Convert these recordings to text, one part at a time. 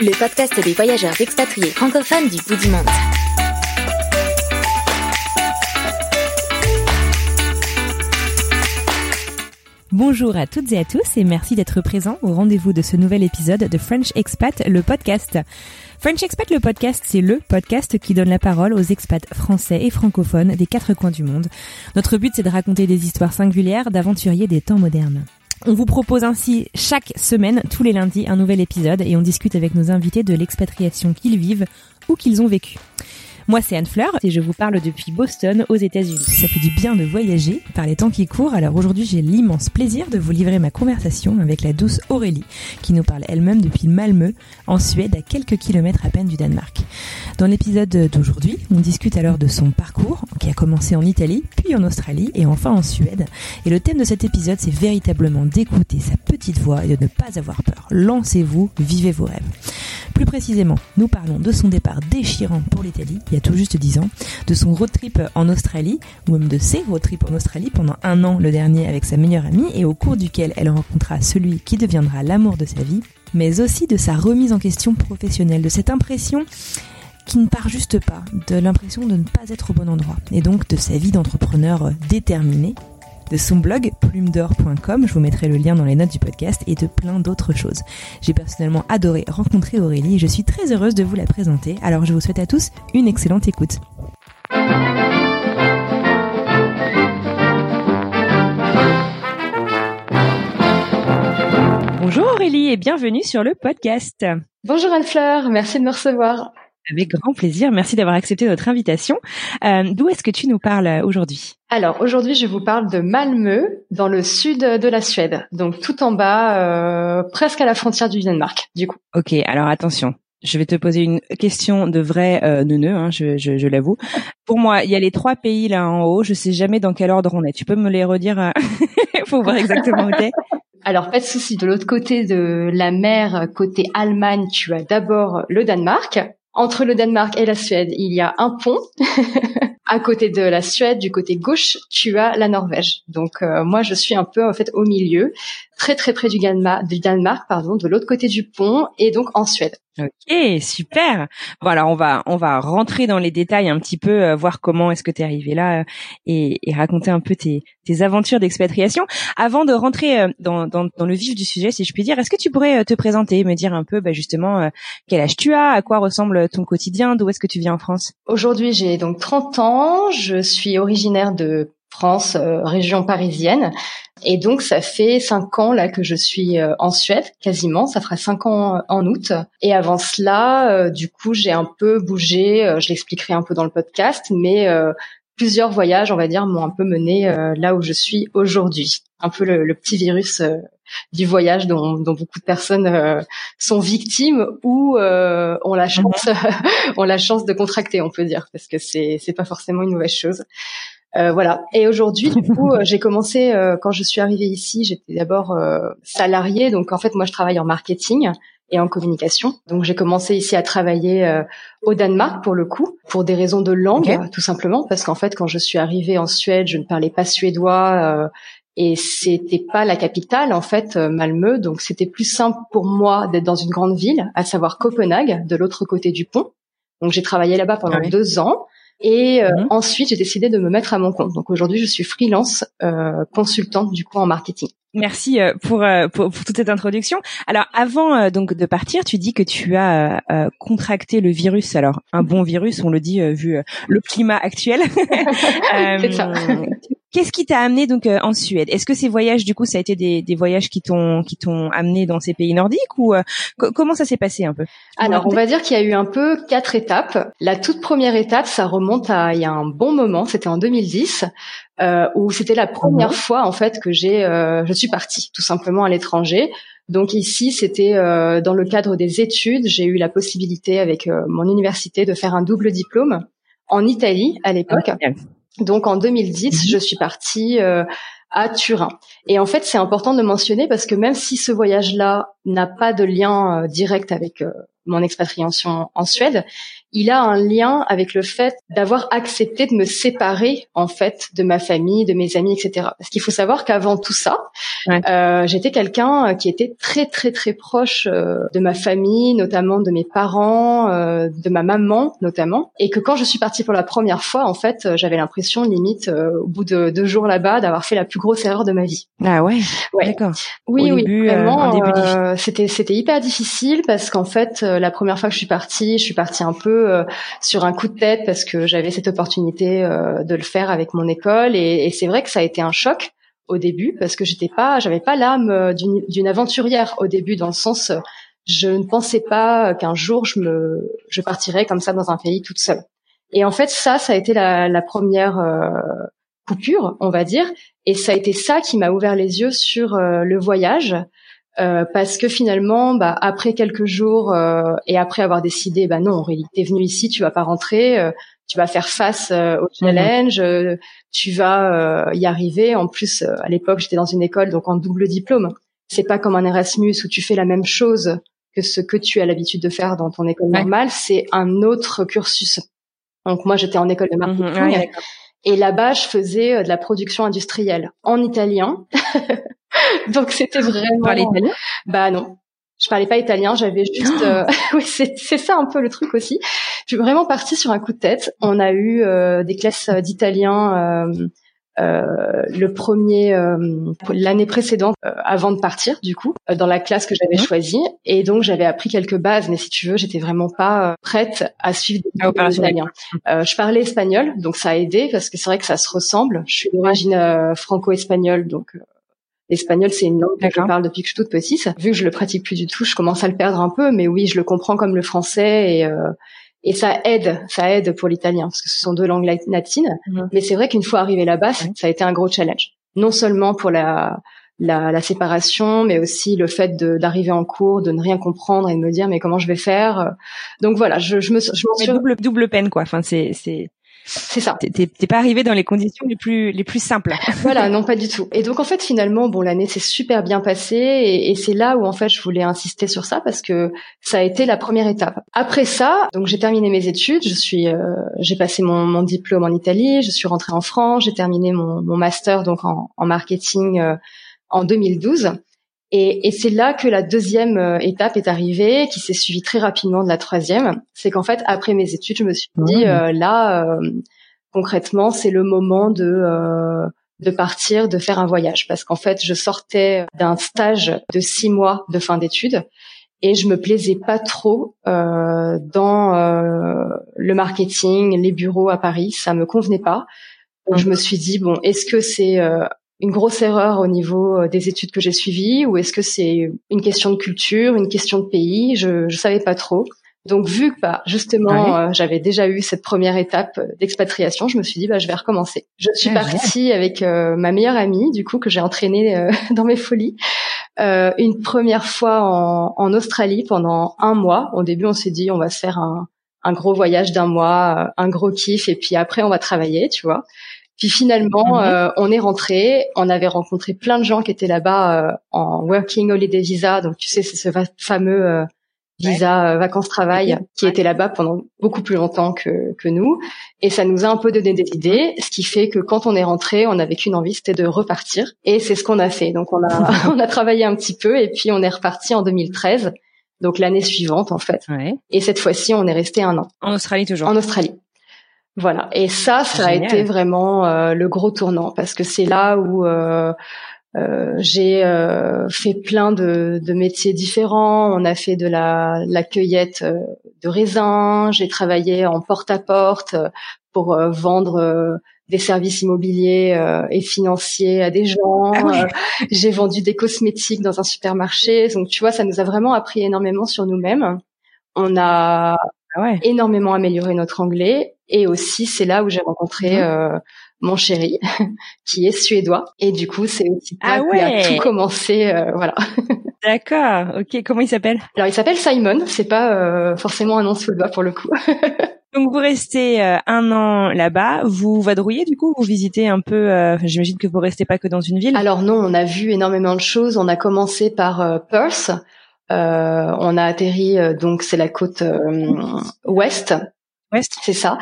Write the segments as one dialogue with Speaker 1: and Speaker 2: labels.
Speaker 1: Le podcast des voyageurs expatriés francophones du bout du monde.
Speaker 2: Bonjour à toutes et à tous et merci d'être présents au rendez-vous de ce nouvel épisode de French Expat, le podcast. French Expat, le podcast, c'est le podcast qui donne la parole aux expats français et francophones des quatre coins du monde. Notre but, c'est de raconter des histoires singulières d'aventuriers des temps modernes. On vous propose ainsi chaque semaine, tous les lundis, un nouvel épisode et on discute avec nos invités de l'expatriation qu'ils vivent ou qu'ils ont vécu. Moi, c'est Anne Fleur et je vous parle depuis Boston, aux États-Unis. Ça fait du bien de voyager par les temps qui courent. Alors aujourd'hui, j'ai l'immense plaisir de vous livrer ma conversation avec la douce Aurélie, qui nous parle elle-même depuis Malmö, en Suède, à quelques kilomètres à peine du Danemark. Dans l'épisode d'aujourd'hui, on discute alors de son parcours, qui a commencé en Italie, puis en Australie et enfin en Suède. Et le thème de cet épisode, c'est véritablement d'écouter sa petite voix et de ne pas avoir peur. Lancez-vous, vivez vos rêves. Plus précisément, nous parlons de son départ déchirant pour l'Italie, il y a tout juste 10 ans, de son road trip en Australie, ou même de ses road trips en Australie pendant un an le dernier avec sa meilleure amie, et au cours duquel elle rencontra celui qui deviendra l'amour de sa vie, mais aussi de sa remise en question professionnelle, de cette impression qui ne part juste pas, de l'impression de ne pas être au bon endroit, et donc de sa vie d'entrepreneur déterminé, de son blog plumedor.com, je vous mettrai le lien dans les notes du podcast, et de plein d'autres choses. J'ai personnellement adoré rencontrer Aurélie et je suis très heureuse de vous la présenter, alors je vous souhaite à tous une excellente écoute. Bonjour Aurélie et bienvenue sur le podcast.
Speaker 3: Bonjour Anne-Fleur, merci de me recevoir.
Speaker 2: Avec grand plaisir, merci d'avoir accepté notre invitation. Euh, D'où est-ce que tu nous parles aujourd'hui?
Speaker 3: Alors aujourd'hui, je vous parle de Malmö, dans le sud de la Suède, donc tout en bas, euh, presque à la frontière du Danemark, du coup.
Speaker 2: Ok, alors attention. Je vais te poser une question de vrai euh, neuneu, hein, je, je, je l'avoue. Pour moi, il y a les trois pays là en haut. Je sais jamais dans quel ordre on est. Tu peux me les redire euh, Faut voir exactement où t'es?
Speaker 3: Alors pas de souci. De l'autre côté de la mer, côté Allemagne, tu as d'abord le Danemark. Entre le Danemark et la Suède, il y a un pont. à côté de la Suède, du côté gauche, tu as la Norvège. Donc euh, moi, je suis un peu en fait au milieu, très très près du, Danemark, du Danemark, pardon, de l'autre côté du pont, et donc en Suède.
Speaker 2: Ok, super. Bon alors on va on va rentrer dans les détails un petit peu, euh, voir comment est-ce que tu es arrivé là euh, et, et, raconter un peu tes, tes aventures d'expatriation. Avant de rentrer euh, dans, dans, dans, le vif du sujet, si je puis dire, est-ce que tu pourrais euh, te présenter, me dire un peu bah, justement euh, quel âge tu as, à quoi ressemble ton quotidien, d'où est-ce que tu viens en France?
Speaker 3: Aujourd'hui j'ai donc 30 ans, je suis originaire de France, euh, région parisienne. Et donc ça fait cinq ans là que je suis euh, en Suède, quasiment. Ça fera cinq ans en août. Et avant cela, euh, du coup, j'ai un peu bougé. je l'expliquerai un peu dans le podcast, mais plusieurs voyages, on va dire, m'ont un peu mené là où je suis aujourd'hui. Un peu le, le petit virus du voyage dont, dont, beaucoup de personnes sont victimes ou ont la chance, ont la chance de contracter, on peut dire, parce que c'est c'est pas forcément une mauvaise chose. Euh, voilà. Et aujourd'hui, du coup, euh, j'ai commencé euh, quand je suis arrivée ici. J'étais d'abord euh, salariée, donc en fait, moi, je travaille en marketing et en communication. Donc, j'ai commencé ici à travailler au Danemark pour le coup, pour des raisons de langue, tout simplement, parce qu'en fait, quand je suis arrivée en Suède, je ne parlais pas suédois. et c'était pas la capitale en fait Malmö donc c'était plus simple pour moi d'être dans une grande ville à savoir Copenhague de l'autre côté du pont donc j'ai travaillé là-bas pendant deux ans Et mhm. ensuite, j'ai décidé de me mettre à mon compte. Donc aujourd'hui, je suis freelance consultante du coup en marketing.
Speaker 2: Merci pour, pour, pour, toute cette introduction. Alors avant donc de partir, tu dis que tu as contracté le virus. Alors un bon virus, on le dit vu le climat actuel.
Speaker 3: Ça.
Speaker 2: Qu'est-ce qui t'a amené donc euh, en Suède? Est-ce que ces voyages, du coup, ça a été des, des voyages qui t'ont qui t'ont amené dans ces pays nordiques ou euh, comment ça s'est passé un peu?
Speaker 3: Alors, on va dire qu'il y a eu un peu quatre étapes. La toute première étape, ça remonte à il y a un bon moment. C'était en 2010. Euh, où c'était la première mhm. fois en fait que j'ai euh, je suis partie tout simplement à l'étranger donc ici, c'était euh, dans le cadre des études. J'ai eu la possibilité avec mon université de faire un double diplôme en Italie à l'époque. Ah, donc en 2010, mhm. je suis partie euh, à Turin. Et en fait, c'est important de mentionner parce que même si ce voyage-là n'a pas de lien euh, direct avec euh, mon expatriation en Suède, il a un lien avec le fait d'avoir accepté de me séparer en fait de ma famille, de mes amis, etc. Parce qu'il faut savoir qu'avant tout ça, euh, j'étais quelqu'un euh, qui était très très très proche euh, de ma famille, notamment de mes parents, euh, de ma maman notamment, et que quand je suis partie pour la première fois, en fait, euh, j'avais l'impression limite au bout de deux jours là-bas d'avoir fait la plus grosse erreur de ma vie.
Speaker 2: Ah ouais, ouais. d'accord.
Speaker 3: Oui oui, vraiment. c'était c'était hyper difficile parce qu'en fait, la première fois que je suis partie, je suis partie un peu euh, sur un coup de tête parce que j'avais cette opportunité euh, de le faire avec mon école. Et, et c'est vrai que ça a été un choc au début parce que j'étais pas, j'avais pas l'âme euh, d'une aventurière au début dans le sens, je ne pensais pas qu'un jour je me, je partirais comme ça dans un pays toute seule. Et en fait, ça, ça a été la, la première coupure, on va dire, et ça a été ça qui m'a ouvert les yeux sur le voyage, euh, parce que finalement, bah, après quelques jours euh, et après avoir décidé, bah non, Aurélie, t'es venue ici, tu vas pas rentrer, euh, tu vas faire face au mhm. challenge, tu vas y arriver. En plus, à l'époque, j'étais dans une école donc en double diplôme. C'est pas comme un Erasmus où tu fais la même chose que ce que tu as l'habitude de faire dans ton école normale. C'est un autre cursus. Donc moi, j'étais en école de mhm. marketing. et là-bas, je faisais de la production industrielle en italien. Donc c'était vraiment.
Speaker 2: Parler italien?
Speaker 3: Bah non. Je parlais pas italien, j'avais juste. Euh, oui, c'est c'est ça un peu le truc aussi. Je suis vraiment partie sur un coup de tête. On a eu euh, des classes d'italien. Euh, euh, le premier l'année précédente avant de partir du coup dans la classe que j'avais mhm. choisie et donc j'avais appris quelques bases mais si tu veux j'étais vraiment pas prête à suivre des
Speaker 2: ah,
Speaker 3: italien je parlais espagnol donc ça a aidé parce que c'est vrai que ça se ressemble je suis d'origine franco-espagnole donc L'espagnol, c'est une langue que je parle depuis que je suis toute petite. Vu que je le pratique plus du tout, je commence à le perdre un peu, mais oui, je le comprends comme le français et euh, et ça aide, ça aide pour l'italien parce que ce sont deux langues latines. Mhm. Mais c'est vrai qu'une fois arrivé là-bas, ça a été un gros challenge. Non seulement pour la la, la séparation, mais aussi le fait d'arriver en cours, de ne rien comprendre et de me dire mais comment je vais faire? Donc voilà, je, je me, je
Speaker 2: me suis... double double peine quoi. Enfin c'est c'est
Speaker 3: c'est ça.
Speaker 2: T'es pas arrivé dans les conditions les plus les plus simples.
Speaker 3: voilà, non pas du tout. Et donc en fait finalement, bon l'année s'est super bien passée et, et c'est là où en fait je voulais insister sur ça parce que ça a été la première étape. Après ça, donc j'ai terminé mes études, je suis, euh, j'ai passé mon, mon, diplôme en Italie, je suis rentrée en France, j'ai terminé mon, mon, master donc en, en marketing euh, en 2012. Et, et c'est là que la deuxième euh, étape est arrivée, qui s'est suivie très rapidement de la troisième. C'est qu'en fait, après mes études, je me suis dit, euh, là, euh, concrètement, c'est le moment de de partir, de faire un voyage, parce qu'en fait, je sortais d'un stage de six mois de fin d'études et je me plaisais pas trop euh, dans le marketing, les bureaux à Paris, ça me convenait pas. Donc je me suis dit bon, est-ce que c'est une grosse erreur au niveau euh, des études que j'ai suivies ou est-ce que c'est une question de culture, une question de pays? Je je savais pas trop. Donc vu que bah, justement euh, j'avais déjà eu cette première étape d'expatriation, je me suis dit bah je vais recommencer. Je suis ah, partie avec euh, ma meilleure amie du coup que j'ai entraînée dans mes folies une première fois en, en, Australie pendant un mois. Au début on s'est dit on va se faire un, un gros voyage d'un mois, un gros kiff et puis après on va travailler, tu vois. Puis finalement, mhm. euh, on est rentré. On avait rencontré plein de gens qui étaient là-bas euh, en working holiday visa. Donc tu sais, c'est ce fameux euh, visa vacances-travail qui était là-bas pendant beaucoup plus longtemps que, que nous. Et ça nous a un peu donné des idées, ce qui fait que quand on est rentré, on n'avait qu'une envie, c'était de repartir. Et c'est ce qu'on a fait. Donc on a on a travaillé un petit peu et puis on est reparti en 2013. Donc l'année suivante en fait. Et cette fois-ci, on est resté un an.
Speaker 2: En Australie toujours.
Speaker 3: En Australie. Voilà. Et ça, ça a été vraiment le gros tournant parce que c'est là où euh, j'ai euh, fait plein de, de, métiers différents. On a fait de la, la cueillette euh, de raisins. J'ai travaillé en porte-à-porte pour vendre des services immobiliers et financiers à des gens. Ah j'ai vendu des cosmétiques dans un supermarché. Donc tu vois, ça nous a vraiment appris énormément sur nous-mêmes. On a ah énormément amélioré notre anglais et aussi c'est là où j'ai rencontré mmh mon chéri, qui est suédois. Et du coup, c'est aussi là ah a tout commencé. Euh, voilà.
Speaker 2: D'accord. Ok. Comment il s'appelle?
Speaker 3: Alors, il s'appelle Simon. C'est pas euh, forcément un nom suédois pour le coup.
Speaker 2: Donc vous restez euh, un an là-bas, vous vadrouillez du coup, vous visitez un peu. J'imagine que vous restez pas que dans une ville.
Speaker 3: Alors non, on a vu énormément de choses. On a commencé par Perth. On a atterri donc c'est la côte ouest c'est ça.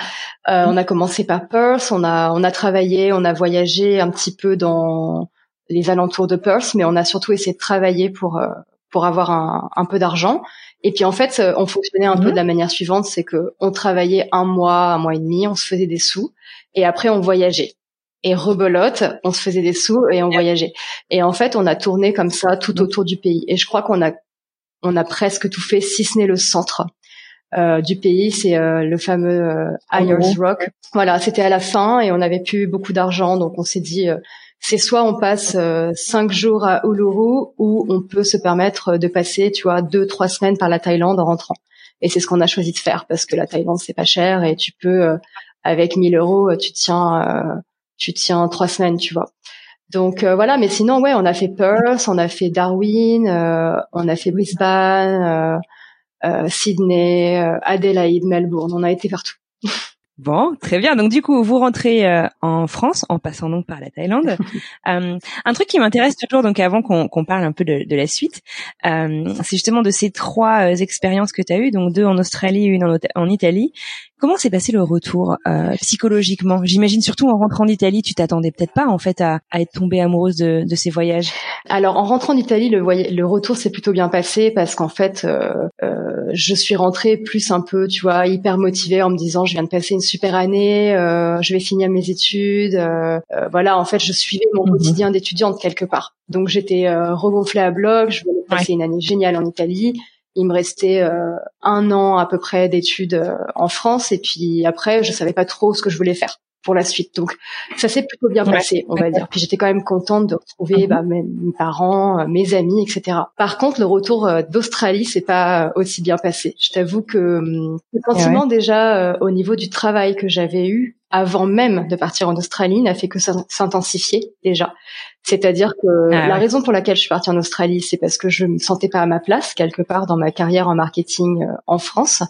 Speaker 3: Euh, on a commencé par Perth, on a on a travaillé, on a voyagé un petit peu dans les alentours de Perth, mais on a surtout essayé de travailler pour euh, pour avoir un, un peu d'argent. Et puis en fait, euh, on fonctionnait un peu mhm. de la manière suivante, c'est que on travaillait un mois, un mois et demi, on se faisait des sous, et après on voyageait. Et rebelote, on se faisait des sous et on voyageait. Et en fait, on a tourné comme ça tout mhm. autour du pays. Et je crois qu'on a on a presque tout fait, si ce n'est le centre. Euh, du pays, c'est euh, le fameux euh, Ayers Rock. Voilà, c'était à la fin et on n'avait plus beaucoup d'argent, donc on s'est dit c'est soit on passe cinq jours à Uluru ou on peut se permettre de passer, tu vois, deux trois semaines par la Thaïlande en rentrant. Et c'est ce qu'on a choisi de faire parce que la Thaïlande c'est pas cher et tu peux avec 1000 euros tu tiens tu tiens trois semaines, tu vois. Donc voilà, mais sinon ouais, on a fait Perth, on a fait Darwin, on a fait Brisbane. Euh, Sydney, euh, Adelaide, Melbourne. On a été partout.
Speaker 2: Bon, très bien. Donc du coup, vous rentrez euh, en France en passant donc par la Thaïlande. euh, un truc qui m'intéresse toujours, donc avant qu'on parle un peu de, de la suite, euh, c'est justement de ces trois expériences que tu as eues, donc deux en Australie, une en, en Italie. Comment s'est passé le retour euh, psychologiquement? J'imagine surtout en rentrant d'Italie, tu t'attendais peut-être pas en fait à, à, être tombée amoureuse de, de ces voyages.
Speaker 3: Alors en rentrant d'Italie, le, le retour s'est plutôt bien passé parce qu'en fait, euh, euh, je suis rentrée plus un peu, tu vois, hyper motivée en me disant je viens de passer une super année, euh, je vais finir mes études. Euh, euh, voilà, en fait, je suivais mon mhm. quotidien d'étudiante quelque part. Donc j'étais regonflée à bloc, je voulais passer une année géniale en Italie il me restait euh, un an à peu près d'études euh, en France et puis après je savais pas trop ce que je voulais faire pour la suite. Donc ça s'est plutôt bien passé, on va dire. Puis j'étais quand même contente de retrouver mhm. bah, mes, parents, euh, mes amis, etc. Par contre, le retour d'Australie, c'est pas aussi bien passé. Je t'avoue que hum, le sentiment déjà au niveau du travail que j'avais eu avant même de partir en Australie n'a fait que s'intensifier déjà. C'est-à-dire que ah la raison pour laquelle je suis partie en Australie, c'est parce que je me sentais pas à ma place quelque part dans ma carrière en marketing euh, en France.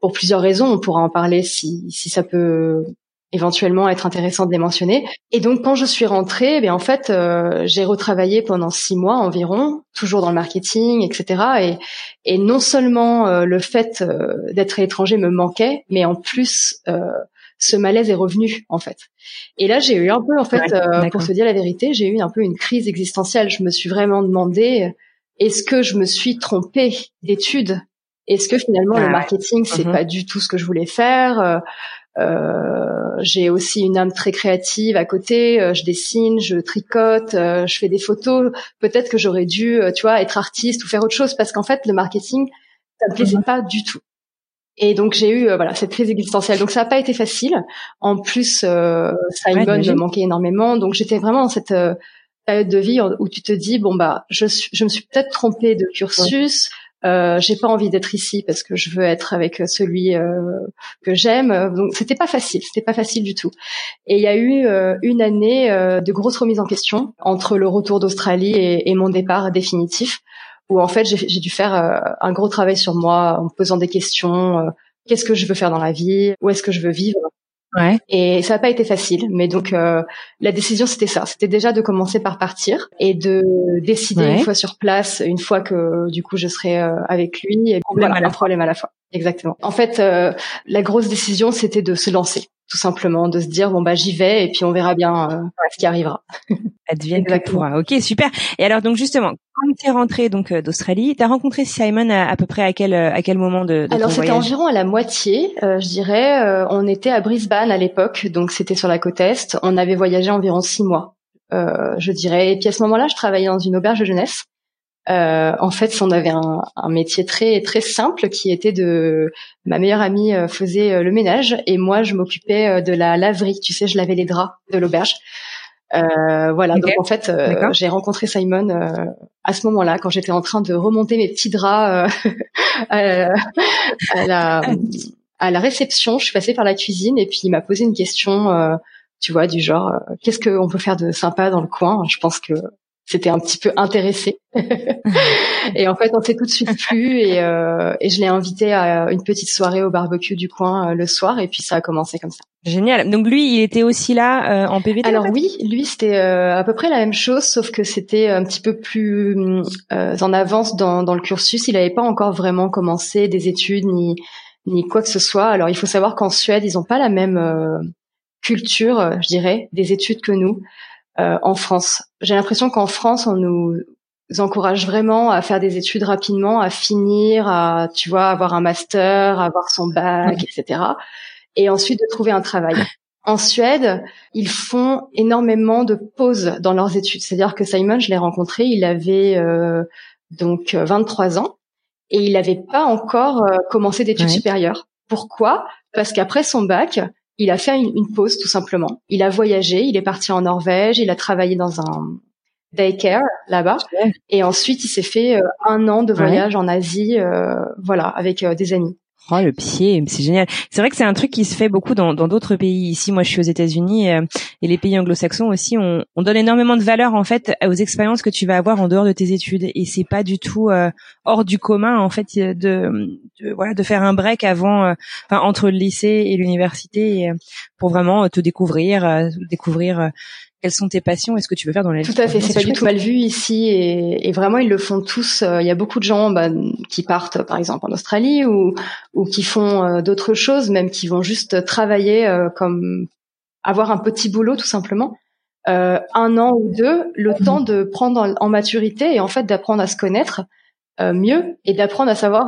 Speaker 3: Pour plusieurs raisons, on pourra en parler si, si ça peut éventuellement être intéressant de les mentionner. Et donc quand je suis rentrée, ben en fait euh, j'ai retravaillé pendant six mois environ, toujours dans le marketing, etc. Et, et non seulement euh, le fait d'être étranger me manquait, mais en plus ce malaise est revenu en fait. Et là, j'ai eu un peu en fait, euh, pour se dire la vérité, j'ai eu un peu une crise existentielle. Je me suis vraiment demandé est-ce que je me suis trompée d'études? Est-ce que finalement le ah marketing c'est mm-hmm. pas du tout ce que je voulais faire? Euh, euh, J'ai aussi une âme très créative à côté. Euh, je dessine, je tricote, je fais des photos. Peut-être que j'aurais dû, tu vois, être artiste ou faire autre chose parce qu'en fait le marketing ça me plaisait mm-hmm. pas du tout. Et donc j'ai eu euh, voilà cette crise existentielle. Donc ça n'a pas été facile. En plus, euh, Simon me manquait énormément. Donc j'étais vraiment dans cette euh, période de vie où tu te dis bon bah je, je me suis peut-être trompée de cursus. Euh, j'ai pas envie d'être ici parce que je veux être avec celui que j'aime. Donc c'était pas facile, c'était pas facile du tout. Et il y a eu une année de grosses remises en question entre le retour d'Australie et, et, mon départ définitif où en fait j'ai dû faire euh, un gros travail sur moi en me posant des questions. Euh, qu'est-ce que je veux faire dans la vie? Où est-ce que je veux vivre?
Speaker 2: Ouais.
Speaker 3: Et ça n'a pas été facile, mais donc euh, la décision c'était ça, c'était déjà de commencer par partir et de décider une fois sur place, une fois que du coup je serai avec lui, et
Speaker 2: problème
Speaker 3: un problème à la fois. Exactement. En fait, la grosse décision c'était de se lancer, tout simplement, de se dire bon bah j'y vais et puis on verra bien ce qui arrivera.
Speaker 2: advienne que pourra. Ok, super. Et alors donc justement, quand tu es rentrée donc euh, d'Australie, tu as rencontré Simon à, peu près à quel à quel moment de, de
Speaker 3: Alors c'était environ à la moitié, je dirais. on était à Brisbane à l'époque, donc c'était sur la côte est. On avait voyagé environ six mois, je dirais. Et puis à ce moment-là, je travaillais dans une auberge de jeunesse. Euh, en fait, on avait un, un, métier très très simple qui était de ma meilleure amie euh, faisait euh, le ménage et moi je m'occupais de la laverie. Tu sais, je lavais les draps de l'auberge. Euh, voilà, donc en fait, j'ai rencontré Simon à ce moment-là quand j'étais en train de remonter mes petits draps à, à, la, à la réception. Je suis passée par la cuisine et puis il m'a posé une question, tu vois, du genre qu'est-ce qu'on peut faire de sympa dans le coin? Je pense que c'était un petit peu intéressé. et en fait, on s'est tout de suite plu et, euh, et je l'ai invité à une petite soirée au barbecue du coin euh, le soir et puis ça a commencé comme ça.
Speaker 2: Génial. Donc lui, il était aussi là euh, en PVT
Speaker 3: Alors oui, lui c'était euh, à peu près la même chose, sauf que c'était un petit peu plus euh, en avance dans, dans le cursus. Il n'avait pas encore vraiment commencé des études ni ni quoi que ce soit. Alors il faut savoir qu'en Suède, ils n'ont pas la même culture, je dirais, des études que nous. Euh, en France. J'ai l'impression qu'en France, on nous encourage vraiment à faire des études rapidement, à finir, à tu vois avoir un master, avoir son bac, etc. Et ensuite de trouver un travail. En Suède, ils font énormément de pauses dans leurs études. C'est-à-dire que Simon, je l'ai rencontré, il avait euh, donc 23 ans et il n'avait pas encore euh, commencé d'études supérieures. Pourquoi? Parce qu'après son bac, il a fait une, pause tout simplement. Il a voyagé, il est parti en Norvège, il a travaillé dans un daycare là-bas, et ensuite il s'est fait euh, un an de voyage en Asie, euh, voilà, avec euh, des amis.
Speaker 2: Oh le pied, c'est génial. C'est vrai que c'est un truc qui se fait beaucoup dans d'autres pays. Ici, moi, je suis aux États-Unis et les pays anglo-saxons aussi. On, on, donne énormément de valeur en fait aux expériences que tu vas avoir en dehors de tes études et c'est pas du tout hors du commun en fait de, de, voilà de faire un break avant, enfin entre le lycée et l'université pour vraiment te découvrir, découvrir quelles sont tes passions et ce que tu veux faire dans la
Speaker 3: vie. Tout à fait, c'est pas du tout mal vu ici et, et, vraiment ils le font tous. Euh, il y a beaucoup de gens bah, qui partent par exemple en Australie ou, ou qui font euh, d'autres choses, même qui vont juste travailler euh, comme avoir un petit boulot tout simplement. un an ou deux, le mhm. temps de prendre en, maturité et en fait d'apprendre à se connaître mieux et d'apprendre à savoir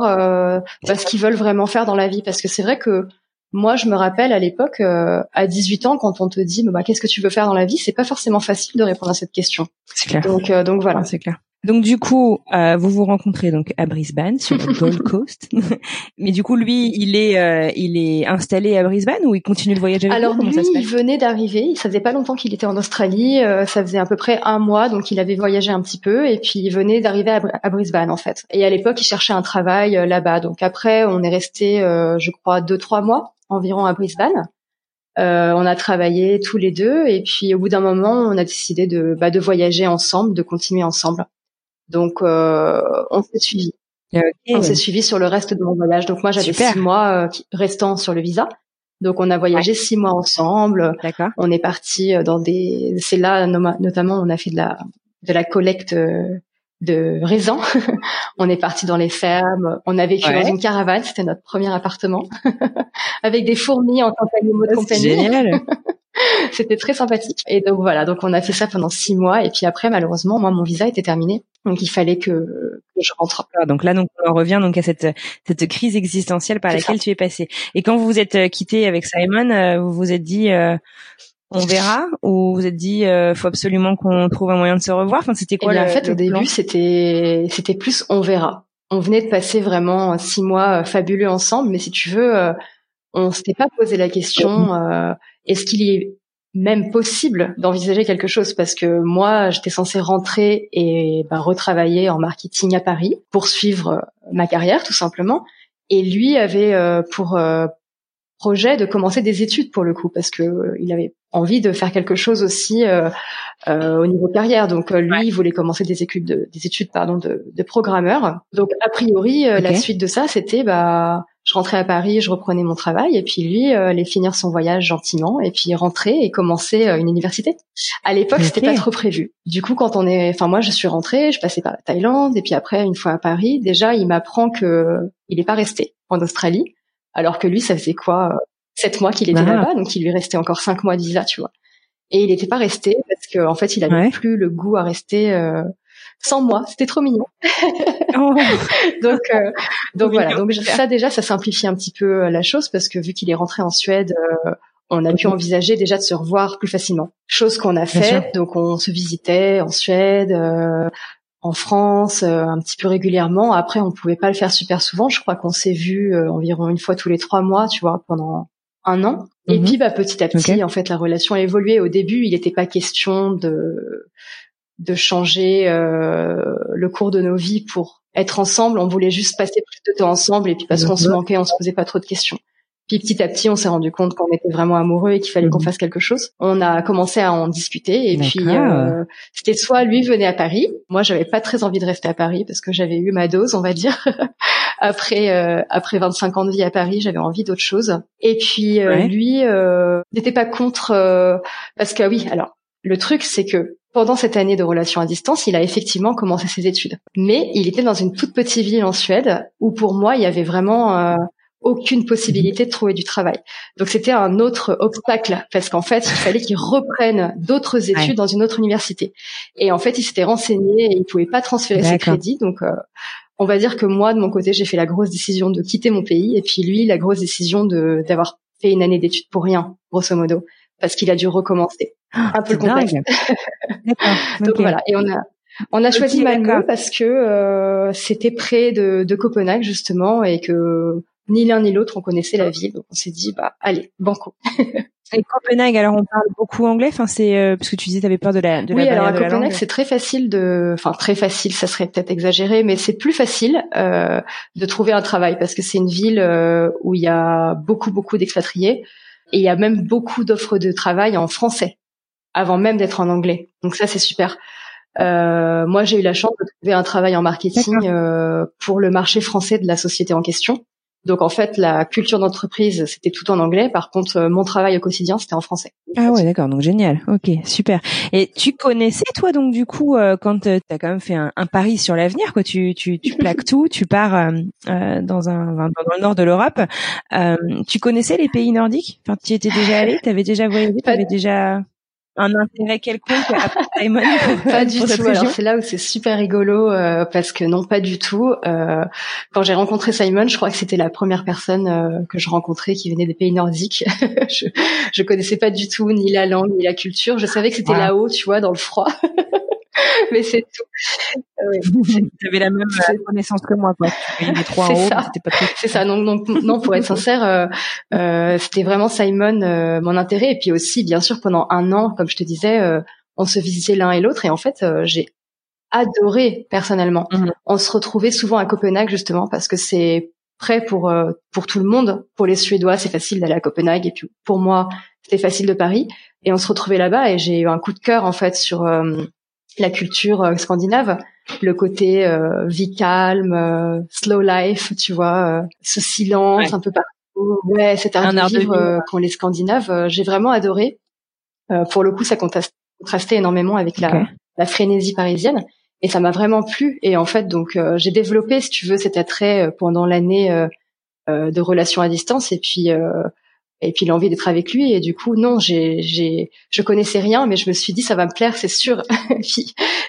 Speaker 3: bah, ce qu'ils veulent vraiment faire dans la vie. Parce que c'est vrai que moi, je me rappelle à l'époque, euh, à 18 ans, quand on te dit, bah, qu'est-ce que tu veux faire dans la vie, c'est pas forcément facile de répondre à cette question.
Speaker 2: C'est clair.
Speaker 3: Donc, euh, donc voilà.
Speaker 2: c'est clair. Donc du coup, euh, vous vous rencontrez donc à Brisbane sur le Gold Coast. Mais du coup, lui, il est euh, il est installé à Brisbane ou il continue de voyager avec
Speaker 3: Alors
Speaker 2: lui,
Speaker 3: il venait d'arriver. Ça faisait pas longtemps qu'il était en Australie. Euh, ça faisait à peu près un mois, donc il avait voyagé un petit peu et puis il venait d'arriver à, Brisbane en fait. Et à l'époque, il cherchait un travail euh, là-bas. Donc après, on est resté, je crois, deux trois mois environ à Brisbane. Euh, on a travaillé tous les deux et puis au bout d'un moment, on a décidé de, bah, de voyager ensemble, de continuer ensemble. Donc, euh, on s'est suivi. On s'est suivi sur le reste de mon voyage. Donc moi, j'avais six mois euh, restant sur le visa. Donc on a voyagé six mois ensemble.
Speaker 2: D'accord.
Speaker 3: On est parti dans des. C'est là notamment on a fait de la de la collecte de raisins. on est parti dans les fermes. On a vécu dans une caravane. C'était notre premier appartement avec des fourmis en compagnie de compagnie.
Speaker 2: Génial.
Speaker 3: C'était très sympathique. Et donc voilà, donc on a fait ça pendant six mois. Et puis après, malheureusement, moi, mon visa était terminé. Donc il fallait que, que je rentre.
Speaker 2: Donc là, donc on revient donc à cette cette crise existentielle par laquelle tu es passé. Et quand vous vous êtes euh, quitté avec Simon, euh, vous vous êtes dit euh, on verra ou vous êtes dit euh, faut absolument qu'on trouve un moyen de se revoir? Enfin, c'était quoi
Speaker 3: eh
Speaker 2: En
Speaker 3: fait, au début, c'était c'était plus on verra. On venait de passer vraiment six mois fabuleux ensemble, mais si tu veux, on s'était pas posé la question euh, est-ce qu'il est même possible d'envisager quelque chose? Parce que moi j'étais censée rentrer et bah, retravailler en marketing à Paris poursuivre euh, ma carrière tout simplement. Et lui avait euh, pour euh, projet de commencer des études pour le coup parce que il avait envie de faire quelque chose aussi au niveau carrière. Donc lui il voulait commencer des études de, des études pardon de, de programmeur. Donc a priori la suite de ça c'était bah je rentrais à Paris, je reprenais mon travail, et puis lui euh, allait finir son voyage gentiment, et puis rentrer et commencer euh, une université. À l'époque, c'était pas trop prévu. Du coup, quand on est, enfin moi, je suis rentrée, je passais par la Thaïlande, et puis après, une fois à Paris, déjà, il m'apprend que il est pas resté en Australie, alors que lui, ça faisait quoi, sept mois qu'il était ah. là-bas, donc il lui restait encore cinq mois de visa, tu vois. Et il n'était pas resté parce qu'en en fait, il avait plus le goût à rester sans moi. C'était trop mignon. Oh. donc, euh, donc voilà. Donc ça déjà, ça simplifie un petit peu euh, la chose parce que vu qu'il est rentré en Suède, euh, on a pu envisager déjà de se revoir plus facilement. Chose qu'on a fait. Donc on se visitait en Suède. en France, un petit peu régulièrement. Après, on pouvait pas le faire super souvent. Je crois qu'on s'est vu environ une fois tous les trois mois, tu vois, pendant un an. Et mhm. puis, bah, petit à petit, en fait, la relation a évolué. Au début, il n'était pas question de de changer euh, le cours de nos vies pour être ensemble. On voulait juste passer plus de temps ensemble et puis parce qu'on se manquait, on se posait pas trop de questions. Puis petit à petit, on s'est rendu compte qu'on était vraiment amoureux et qu'il fallait qu'on mhm. fasse quelque chose. On a commencé à en discuter et puis euh, c'était soit lui venait à Paris. Moi, j'avais pas très envie de rester à Paris parce que j'avais eu ma dose, on va dire. après euh, après 25 ans de vie à Paris, j'avais envie d'autre chose. Et puis euh, lui euh, n'était pas contre parce que oui, alors le truc c'est que pendant cette année de relation à distance, il a effectivement commencé ses études. Mais il était dans une toute petite ville en Suède où pour moi, il y avait vraiment euh, aucune possibilité de trouver du travail. Donc c'était un autre obstacle parce qu'en fait, il fallait qu'il reprenne d'autres études dans une autre université. Et en fait, il s'était renseigné et il pouvait pas transférer ses crédits. Donc euh, on va dire que moi, de mon côté, j'ai fait la grosse décision de quitter mon pays et puis lui, la grosse décision de d'avoir fait une année d'études pour rien, grosso modo parce qu'il a dû recommencer.
Speaker 2: Ah,
Speaker 3: un peu le contexte. Donc voilà, et on a on a choisi Malmö parce que euh, c'était près de, de, Copenhague justement et que ni l'un ni l'autre on connaissait la ville, donc on s'est dit bah allez banco.
Speaker 2: et Copenhague, alors on parle beaucoup anglais, enfin c'est euh, parce que tu disais tu avais peur de la de
Speaker 3: oui,
Speaker 2: alors
Speaker 3: à Copenhague c'est très facile de, enfin très facile, ça serait peut-être exagéré, mais c'est plus facile euh, de trouver un travail parce que c'est une ville euh, où il y a beaucoup beaucoup d'expatriés. Et il y a même beaucoup d'offres de travail en français avant même d'être en anglais. Donc ça, c'est super. Euh, moi, j'ai eu la chance de trouver un travail en marketing euh, pour le marché français de la société en question. Donc en fait, la culture d'entreprise, c'était tout en anglais. Par contre, euh, mon travail au quotidien, c'était en français.
Speaker 2: Ah ouais, d'accord. Donc génial. Ok, super. Et tu connaissais toi donc du coup euh, quand tu as quand même fait un, pari sur l'avenir, quoi. Tu tu, tu plaques tout, tu pars euh, dans un dans le nord de l'Europe. tu connaissais les pays nordiques? Enfin, tu y étais déjà allé T'avais déjà voyagé? T'avais déjà un intérêt quelconque après Simon
Speaker 3: Pas du tout. Alors c'est là où c'est super rigolo euh, parce que non, pas du tout. Euh, quand j'ai rencontré Simon, je crois que c'était la première personne euh, que je rencontrais qui venait des pays nordiques. je, je connaissais pas du tout ni la langue ni la culture. Je savais que c'était là-haut, tu vois, dans le froid. mais c'est tout.
Speaker 2: Oui. tu avais la même euh, connaissance que moi, quoi.
Speaker 3: C'est ça. C'est ça. Donc, non, pour être sincère, euh, euh, c'était vraiment Simon euh, mon intérêt. Et puis aussi, bien sûr, pendant un an, comme je te disais, euh, on se visitait l'un et l'autre. Et en fait, j'ai adoré personnellement. Mhm. On se retrouvait souvent à Copenhague justement parce que c'est prêt pour pour tout le monde. Pour les Suédois, c'est facile d'aller à Copenhague. Et puis pour moi, c'était facile de Paris. Et on se retrouvait là-bas. Et j'ai eu un coup de cœur en fait sur la culture euh, scandinave, le côté euh, vie calme, euh, slow life, tu vois, ce silence un peu partout. Ouais, cet art, de vivre qu'ont les Scandinaves, j'ai vraiment adoré. pour le coup, ça contrastait énormément avec la, la frénésie parisienne et ça m'a vraiment plu. Et en fait, donc j'ai développé, si tu veux, cet attrait pendant l'année de relations à distance et puis et puis l'envie d'être avec lui. Et du coup non j'ai j'ai je connaissais rien mais je me suis dit ça va me plaire c'est sûr.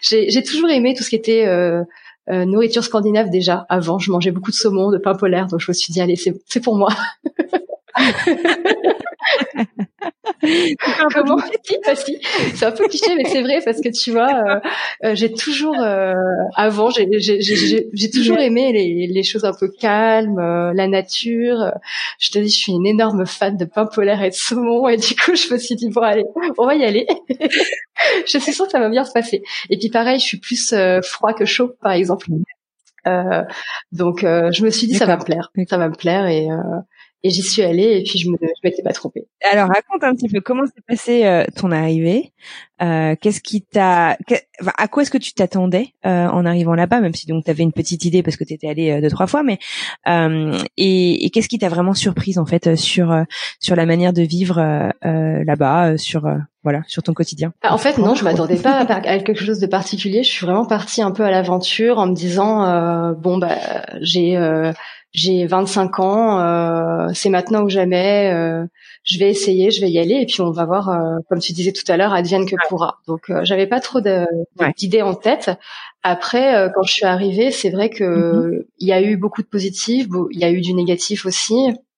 Speaker 3: J'ai j'ai toujours aimé tout ce qui était euh, euh, nourriture scandinave déjà. Avant je mangeais beaucoup de saumon de pain polaire. Donc je me suis dit allez c'est c'est pour moi Comment C'est un peu cliché, mais c'est vrai parce que tu vois, euh, euh j'ai toujours, euh, avant, j'ai toujours aimé les, les, choses un peu calmes, euh, la nature. Je te dis, je suis une énorme fan de pain polaire et de saumon, et du coup, je me suis dit bon allez, on va y aller. je suis sûre que ça va bien se passer. Et puis pareil, je suis plus froid que chaud, par exemple. donc, je me suis dit ça va me plaire, ça va me plaire et et j'y suis allée et puis je je m'étais pas trompée.
Speaker 2: Alors raconte un petit peu comment s'est passé euh, ton arrivée. Euh, qu'est-ce qui t'a à quoi est-ce que tu t'attendais euh, en arrivant là-bas même si donc tu avais une petite idée parce que tu étais allée euh, deux trois fois mais euh, et, et qu'est-ce qui t'a vraiment surprise en fait sur sur la manière de vivre là-bas sur voilà sur ton quotidien
Speaker 3: bah, En fait, non, je m'attendais pas à, quelque chose de particulier. Je suis vraiment partie un peu à l'aventure en me disant euh, bon bah j'ai euh, j'ai 25 ans, euh, c'est maintenant ou jamais. Euh, je vais essayer, je vais y aller et puis on va voir, euh, comme tu disais tout à l'heure, advienne que pourra. Donc j'avais pas trop d'idées en tête. Après, quand je suis arrivée, c'est vrai que mm-hmm. il y a eu beaucoup de positifs, il y a eu du négatif aussi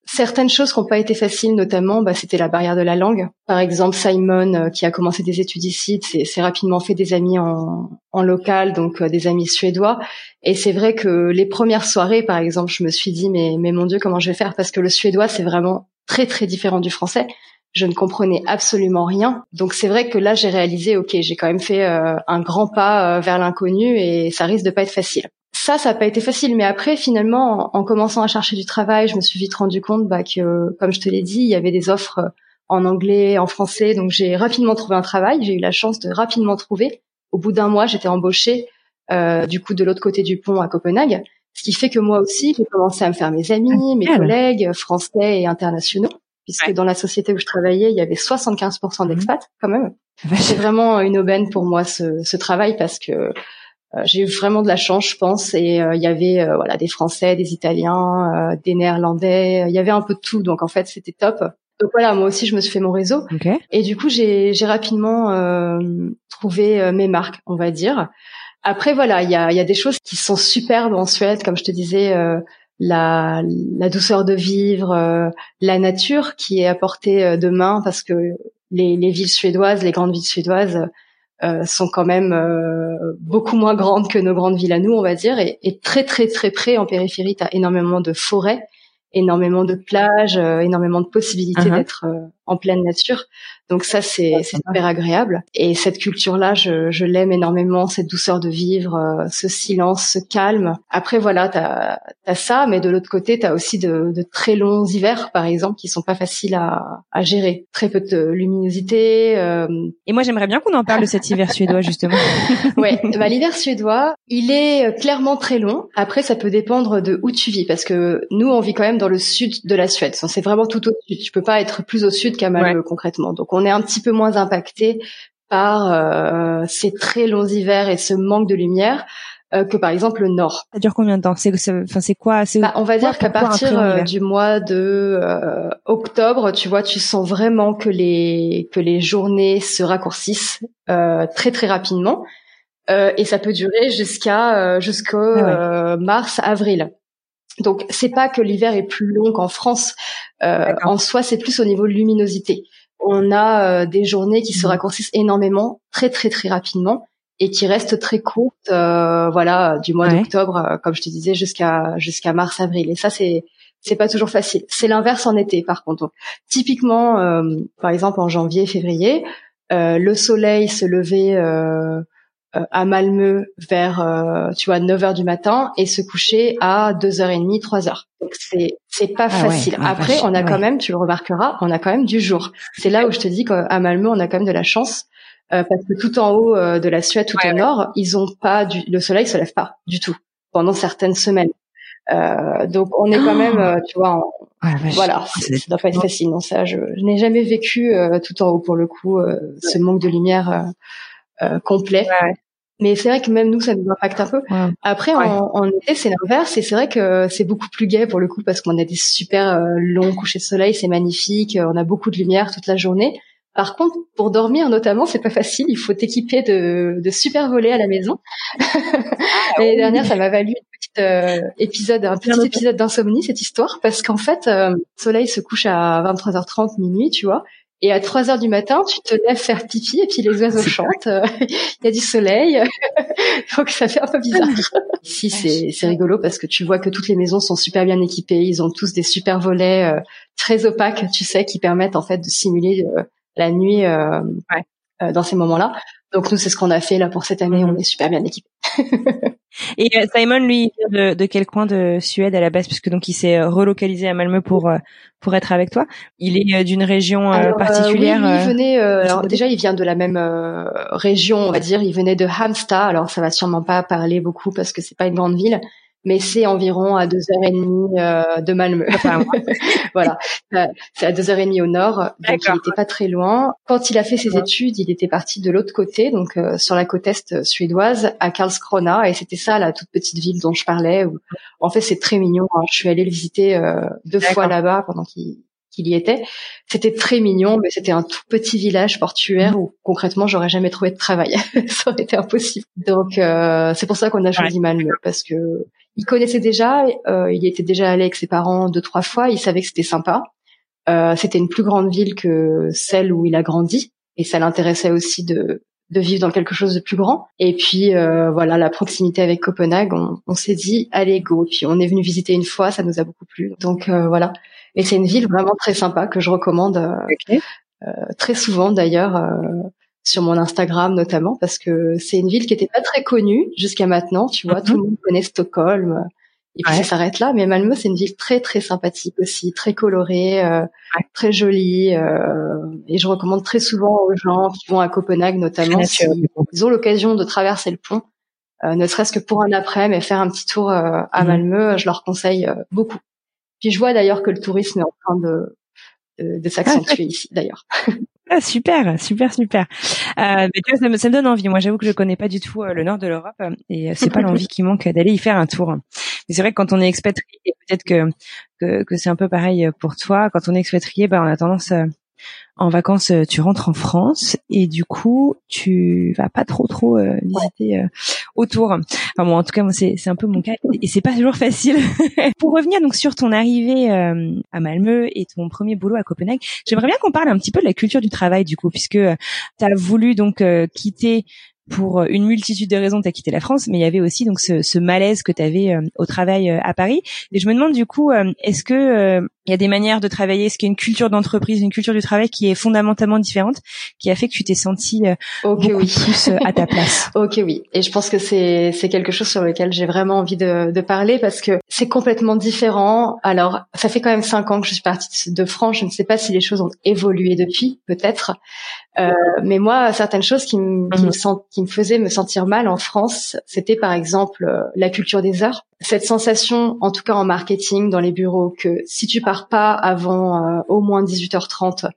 Speaker 3: certaines choses qui n'ont pas été faciles, notamment, bah, c'était la barrière de la langue. Par exemple, Simon, euh, qui a commencé des études ici, s'est rapidement fait des amis en, local, donc euh, des amis suédois. Et c'est vrai que les premières soirées, par exemple, je me suis dit, mais, mais mon Dieu, comment je vais faire? Parce que le suédois, c'est vraiment très, très différent du français. Je ne comprenais absolument rien. Donc c'est vrai que là, j'ai réalisé, ok, j'ai quand même fait euh, un grand pas vers l'inconnu et ça risque de pas être facile ça, ça n'a pas été facile. Mais après, finalement, en, commençant à chercher du travail, je me suis vite rendu compte bah, que, comme je te l'ai dit, il y avait des offres euh, en anglais, en français. Donc, j'ai rapidement trouvé un travail. J'ai eu la chance de rapidement trouver. Au bout d'un mois, j'étais embauchée, euh, du coup, de l'autre côté du pont à Copenhague. Ce qui fait que moi aussi, j'ai commencé à me faire mes amis, mes collègues français et internationaux. Puisque dans la société où je travaillais, il y avait 75% mhm. d'expats quand même. C'est vraiment une aubaine pour moi ce, ce travail parce que euh, j'ai eu vraiment de la chance, je pense. Et euh, il y avait euh, voilà des Français, des Italiens, des Néerlandais. Il y avait un peu de tout. Donc en fait, c'était top. Donc voilà, moi aussi, je me suis fait mon réseau. Et du coup, j'ai rapidement trouvé mes marques, on va dire. Après, voilà, il y a, y a des choses qui sont superbes en Suède, comme je te disais. la, la douceur de vivre, la nature qui est apportée de main parce que les, les villes suédoises, les grandes villes suédoises, euh, sont quand même euh, beaucoup moins grandes que nos grandes villes à nous, on va dire, et, et très très très près en périphérie, tu as énormément de forêts, énormément de plages, euh, énormément de possibilités uh-huh. d'être en pleine nature. Donc ça, c'est super agréable. Et cette culture-là, je, je l'aime énormément, cette douceur de vivre, euh, ce silence, ce calme. Après, voilà, t'as as ça, mais de l'autre côté, t'as aussi de, de, très longs hivers, par exemple, qui sont pas faciles à, à gérer. Très peu de luminosité. Euh...
Speaker 2: Et moi, j'aimerais bien qu'on en parle de cet hiver suédois, justement.
Speaker 3: ouais, bah, l'hiver suédois, il est clairement très long. Après, ça peut dépendre de où tu vis, parce que nous, on vit quand même dans le sud de la Suède. C'est vraiment tout au sud. Tu peux pas être plus au sud qu'à Malmö, concrètement. Donc, on est un petit peu moins impacté par euh, ces très longs hivers et ce manque de lumière euh, que par exemple le nord.
Speaker 2: Ça dure combien de temps? C'est enfin c'est quoi?
Speaker 3: Bah, On va dire qu'à partir euh, du mois de octobre, tu vois, tu sens vraiment que les que les journées se raccourcissent très très rapidement. Et ça peut durer jusqu'à jusqu'au ah mars avril. Donc c'est pas que l'hiver est plus long qu'en France. en soi, c'est plus au niveau de luminosité on a euh, des journées qui se mmh. raccourcissent énormément, très très très rapidement et qui restent très courtes, euh, voilà, du mois d'octobre, euh, comme je te disais, jusqu'à jusqu'à mars avril. Et ça, c'est c'est pas toujours facile. C'est l'inverse en été, par contre. typiquement, par exemple, en janvier, février, le soleil se levait euh, à Malmö vers euh, tu vois 9 heures du matin et se coucher à 2h30 3h. Donc c'est c'est pas ah facile. Après on a quand même tu le remarqueras, on a quand même du jour. C'est là où je te dis qu'à Malmö on a quand même de la chance euh, parce que tout en haut de la Suède tout au nord, ils ont pas du le soleil se lève pas du tout pendant certaines semaines. donc on est quand même, tu vois, voilà, ça doit pas être facile. Non, ça, je, je n'ai jamais vécu tout en haut pour le coup ce manque de lumière euh, complet. Mais c'est vrai que même nous, ça nous impacte un peu. Après, en, en, été, c'est l'inverse. Et c'est vrai que c'est beaucoup plus gai pour le coup parce qu'on a des super euh, longs couchers de soleil, c'est magnifique. Euh, on a beaucoup de lumière toute la journée. Par contre, pour dormir notamment, c'est pas facile. Il faut t'équiper de, de super volets à la maison. Ah L'année dernière, ça m'a valu une petite euh, épisode, un petit épisode d'insomnie cette histoire, parce qu'en fait, le soleil se couche à 23h30 minuit, tu vois, et à 3 heures du matin, tu te lèves faire pipi et puis les oiseaux chantent. Il y a du soleil, donc ça fait un peu bizarre. Ici, c'est, c'est rigolo parce que tu vois que toutes les maisons sont super bien équipées. Ils ont tous des super volets euh, très opaques, tu sais, qui permettent en fait de simuler euh, la nuit euh, dans ces moments-là. Donc nous, c'est ce qu'on a fait là pour cette année. Mm-hmm. On est super bien équipés.
Speaker 2: Et euh, Simon, lui, de, de, quel coin de Suède à la base, puisque donc il s'est euh, relocalisé à Malmö pour euh, pour être avec toi. Il est d'une région particulière.
Speaker 3: oui, il venait. alors déjà, il vient de la même région, on va dire. Il venait de Halmstad. Alors ça va sûrement pas parler beaucoup parce que c'est pas une grande ville, mais c'est environ à deux heures et demie euh, de Malmö. voilà, euh, c'est à deux heures et demie au nord, donc il n'était pas très loin. Quand il a fait ses études, il était parti de l'autre côté, donc euh, sur la côte est suédoise, à Karlskrona, et c'était ça la toute petite ville dont je parlais. Où, en fait, c'est très mignon. Hein. Je suis allée le visiter deux fois là-bas pendant qu'il qu'il y était. C'était très mignon, mais c'était un tout petit village portuaire mhm. où concrètement j'aurais jamais trouvé de travail. ça aurait été impossible. Donc euh, c'est pour ça qu'on a choisi Malmö parce que il connaissait déjà, euh, il était déjà allé avec ses parents deux trois fois, il savait que c'était sympa. Euh, c'était une plus grande ville que celle où il a grandi et ça l'intéressait aussi de de vivre dans quelque chose de plus grand. Et puis euh, voilà, la proximité avec Copenhague, on, on s'est dit allez go. Puis on est venu visiter une fois, ça nous a beaucoup plu. Donc euh, voilà. Et c'est une ville vraiment très sympa que je recommande euh, très souvent d'ailleurs sur mon Instagram notamment parce que c'est une ville qui était pas très connue jusqu'à maintenant. Tu vois, tout le mhm. monde connaît Stockholm et puis ça s'arrête là. Mais Malmö, c'est une ville très très sympathique aussi, très colorée, euh, très jolie. Euh, et je recommande très souvent aux gens qui vont à Copenhague, notamment, s'ils ont l'occasion de traverser le pont, euh, ne serait-ce que pour un après, mais faire un petit tour euh, à mhm. Malmö, je leur conseille euh, beaucoup. Puis je vois d'ailleurs que le tourisme est en train de, de, de s'accentuer ici, d'ailleurs.
Speaker 2: Ah, super, super, super. Euh, mais ça, me, ça me donne envie. Moi, j'avoue que je connais pas du tout euh, le nord de l'Europe euh, et c'est pas l'envie qui manque d'aller y faire un tour. Mais c'est vrai que quand on est expatrié, peut-être que que, que c'est un peu pareil pour toi. Quand on est expatrié, bah, on a tendance en vacances, euh, tu rentres en France et du coup, tu vas pas trop trop euh, visiter euh, autour. Enfin bon, en tout cas, moi c'est c'est un peu mon cas et c'est pas toujours facile. Pour revenir donc sur ton arrivée à Malmö et ton premier boulot à Copenhague, j'aimerais bien qu'on parle un petit peu de la culture du travail du coup, puisque tu as voulu donc quitter pour une multitude de raisons, tu as quitté la France, mais il y avait aussi donc ce, ce malaise que tu avais au travail à Paris. Et je me demande du coup, est-ce que il y a des manières de travailler, qu'il y a une culture d'entreprise, une culture du travail qui est fondamentalement différente, qui a fait que tu t'es senti euh, beaucoup plus euh, à ta place?
Speaker 3: Ok, oui. Et je pense que c'est c'est quelque chose sur lequel j'ai vraiment envie de, de parler parce que c'est complètement différent. Alors, ça fait quand même cinq ans que je suis partie de France. Je ne sais pas si les choses ont évolué depuis, peut-être. Euh, mais moi, certaines choses qui me, qui, me mhm. qui me faisaient me sentir mal en France, c'était par exemple euh, la culture des heures. Cette sensation, en tout cas en marketing, dans les bureaux, que si tu pars pas avant euh, au moins 18h30.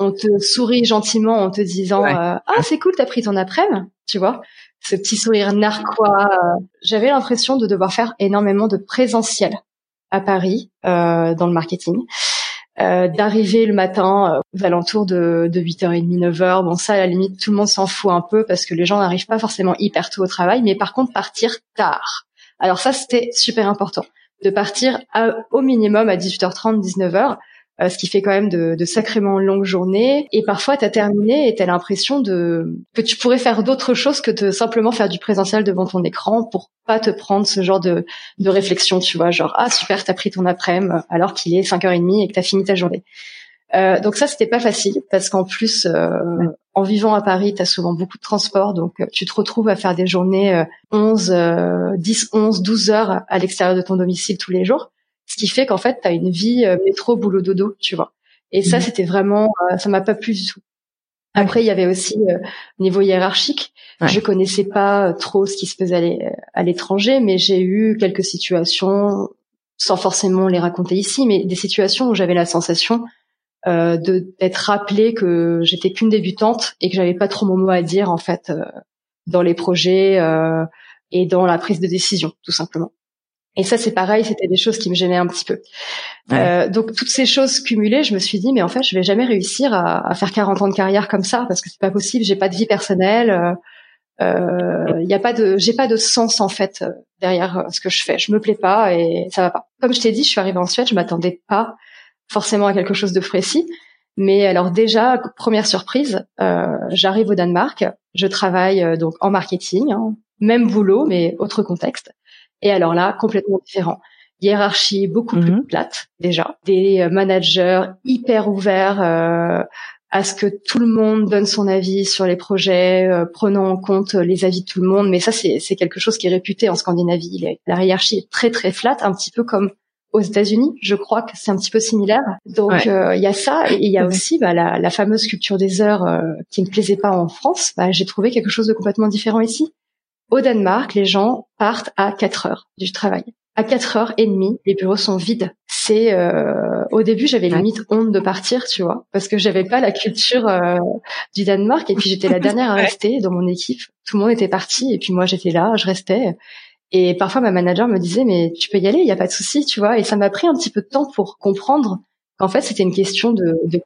Speaker 3: On te sourit gentiment en te disant euh, ah c'est cool t'as pris ton après-midi, tu vois? Ce petit sourire narquois. Euh. J'avais l'impression de devoir faire énormément de présentiel à Paris dans le marketing. d'arriver le matin aux alentours de, de 8h30, 9h. Bon, ça, à la limite, tout le monde s'en fout un peu parce que les gens n'arrivent pas forcément hyper tôt au travail, mais par contre, partir tard. Alors ça, c'était super important de partir au minimum à 18h30, 19h, euh, ce qui fait quand même de, de sacrément longues journées. Et parfois, tu as terminé et tu as l'impression de que tu pourrais faire d'autres choses que de simplement faire du présentiel devant ton écran pour pas te prendre ce genre de, de réflexion, tu vois, genre ah super, t'as pris ton après-midi alors qu'il est 5h30 et que t'as fini ta journée. Euh, donc ça, c'était pas facile parce qu'en plus, euh, en vivant à Paris, tu as souvent beaucoup de transport, donc euh, tu te retrouves à faire des journées 11, 10, 11, 12 heures à l'extérieur de ton domicile tous les jours, ce qui fait qu'en fait, tu as une vie métro, boulot, dodo, tu vois. Et ça, mhm. c'était vraiment, ça m'a pas plu du tout. Après, il y avait aussi niveau hiérarchique. Je connaissais pas trop ce qui se faisait à l'étranger, mais j'ai eu quelques situations, sans forcément les raconter ici, mais des situations où j'avais la sensation euh, de d'être rappelé que j'étais qu'une débutante et que j'avais pas trop mon mot à dire en fait euh, dans les projets euh, et dans la prise de décision tout simplement. Et ça c'est pareil, c'était des choses qui me gênaient un petit peu. Euh, donc toutes ces choses cumulées, je me suis dit mais en fait je vais jamais réussir à, à faire 40 ans de carrière comme ça parce que c'est pas possible, j'ai pas de vie personnelle. il euh, y a pas de j'ai pas de sens en fait derrière ce que je fais je me plais pas et ça va pas comme je t'ai dit je suis arrivée en Suède je m'attendais pas forcément à quelque chose de précis. Mais alors déjà, première surprise, euh, j'arrive au Danemark, je travaille euh, donc en marketing, hein, même boulot, mais autre contexte. Et alors là, complètement différent. Hiérarchie beaucoup plus mhm. plate déjà, des euh, managers hyper ouverts euh, à ce que tout le monde donne son avis sur les projets, euh, prenant en compte les avis de tout le monde. Mais ça, c'est quelque chose qui est réputé en Scandinavie. La hiérarchie est très très flat, un petit peu comme aux États-Unis. Je crois que c'est un petit peu similaire. Donc euh, il y a ça et il y a aussi bah, la, la, fameuse culture des heures euh, qui ne plaisait pas en France. Bah, J'ai trouvé quelque chose de complètement différent ici. Au Danemark, les gens partent à 4 heures du travail. à 4h30, les bureaux sont vides. C'est euh, au début, j'avais limite honte de partir, tu vois, parce que j'avais pas la culture euh, du Danemark et puis j'étais la dernière à rester dans mon équipe. Tout le monde était parti et puis moi j'étais là, je restais. Et parfois ma manager me disait mais tu peux y aller, il y a pas de souci, tu vois. Et ça m'a pris un petit peu de temps pour comprendre qu'en fait c'était une question de, de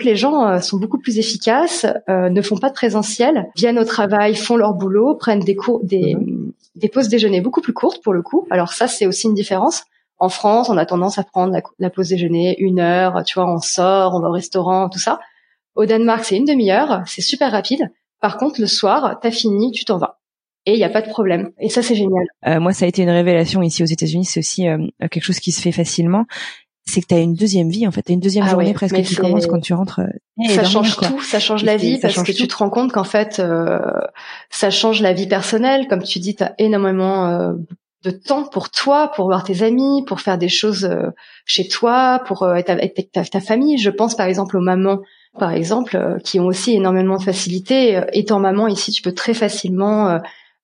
Speaker 3: les gens euh, sont beaucoup plus efficaces, euh, ne font pas de présentiel, viennent au travail, font leur boulot, prennent des cours, des, mhm. des pauses déjeuner beaucoup plus courtes pour le coup. Alors ça, c'est aussi une différence. En France, on a tendance à prendre la, pause déjeuner une heure, tu vois, on sort, on va au restaurant, tout ça. Au Danemark, c'est une demi-heure, c'est super rapide. Par contre, le soir, t'as fini, tu t'en vas et il n'y a pas de problème. Et ça, c'est génial.
Speaker 2: Euh, moi, ça a été une révélation ici aux États-Unis. C'est aussi quelque chose qui se fait facilement c'est que tu as une deuxième vie en fait, tu une deuxième ah journée presque qui commence quand tu rentres.
Speaker 3: Euh, ça change tout, ça change la vie parce que tu te rends compte qu'en fait euh, ça change la vie personnelle, comme tu dis, tu as énormément euh, de temps pour toi, pour voir tes amis, pour faire des choses chez toi, pour être avec ta, ta, famille. Je pense par exemple aux mamans, par exemple, qui ont aussi énormément de facilité. Étant maman ici, tu peux très facilement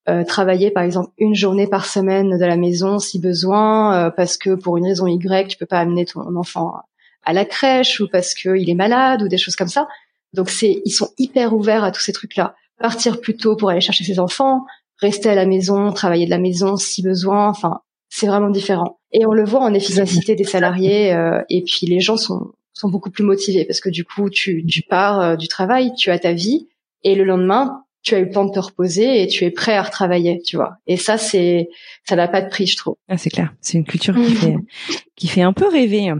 Speaker 3: euh, travailler par exemple une journée par semaine de la maison si besoin, euh, parce que pour une raison Y, tu peux pas amener ton enfant à la crèche ou parce qu'il est malade ou des choses comme ça. Donc c'est, ils sont hyper ouverts à tous ces trucs-là. Partir plus tôt pour aller chercher ses enfants, rester à la maison, travailler de la maison si besoin. Enfin, c'est vraiment différent. Et on le voit en efficacité des salariés. Euh, et puis les gens sont sont beaucoup plus motivés parce que du coup, tu, tu pars du travail, tu as ta vie, et le lendemain, tu as eu le temps de te reposer et tu es prêt à retravailler, tu vois. Et ça, c'est, ça n'a pas de prix, je trouve.
Speaker 2: Ah, c'est clair. C'est une culture qui fait, qui fait un peu rêver.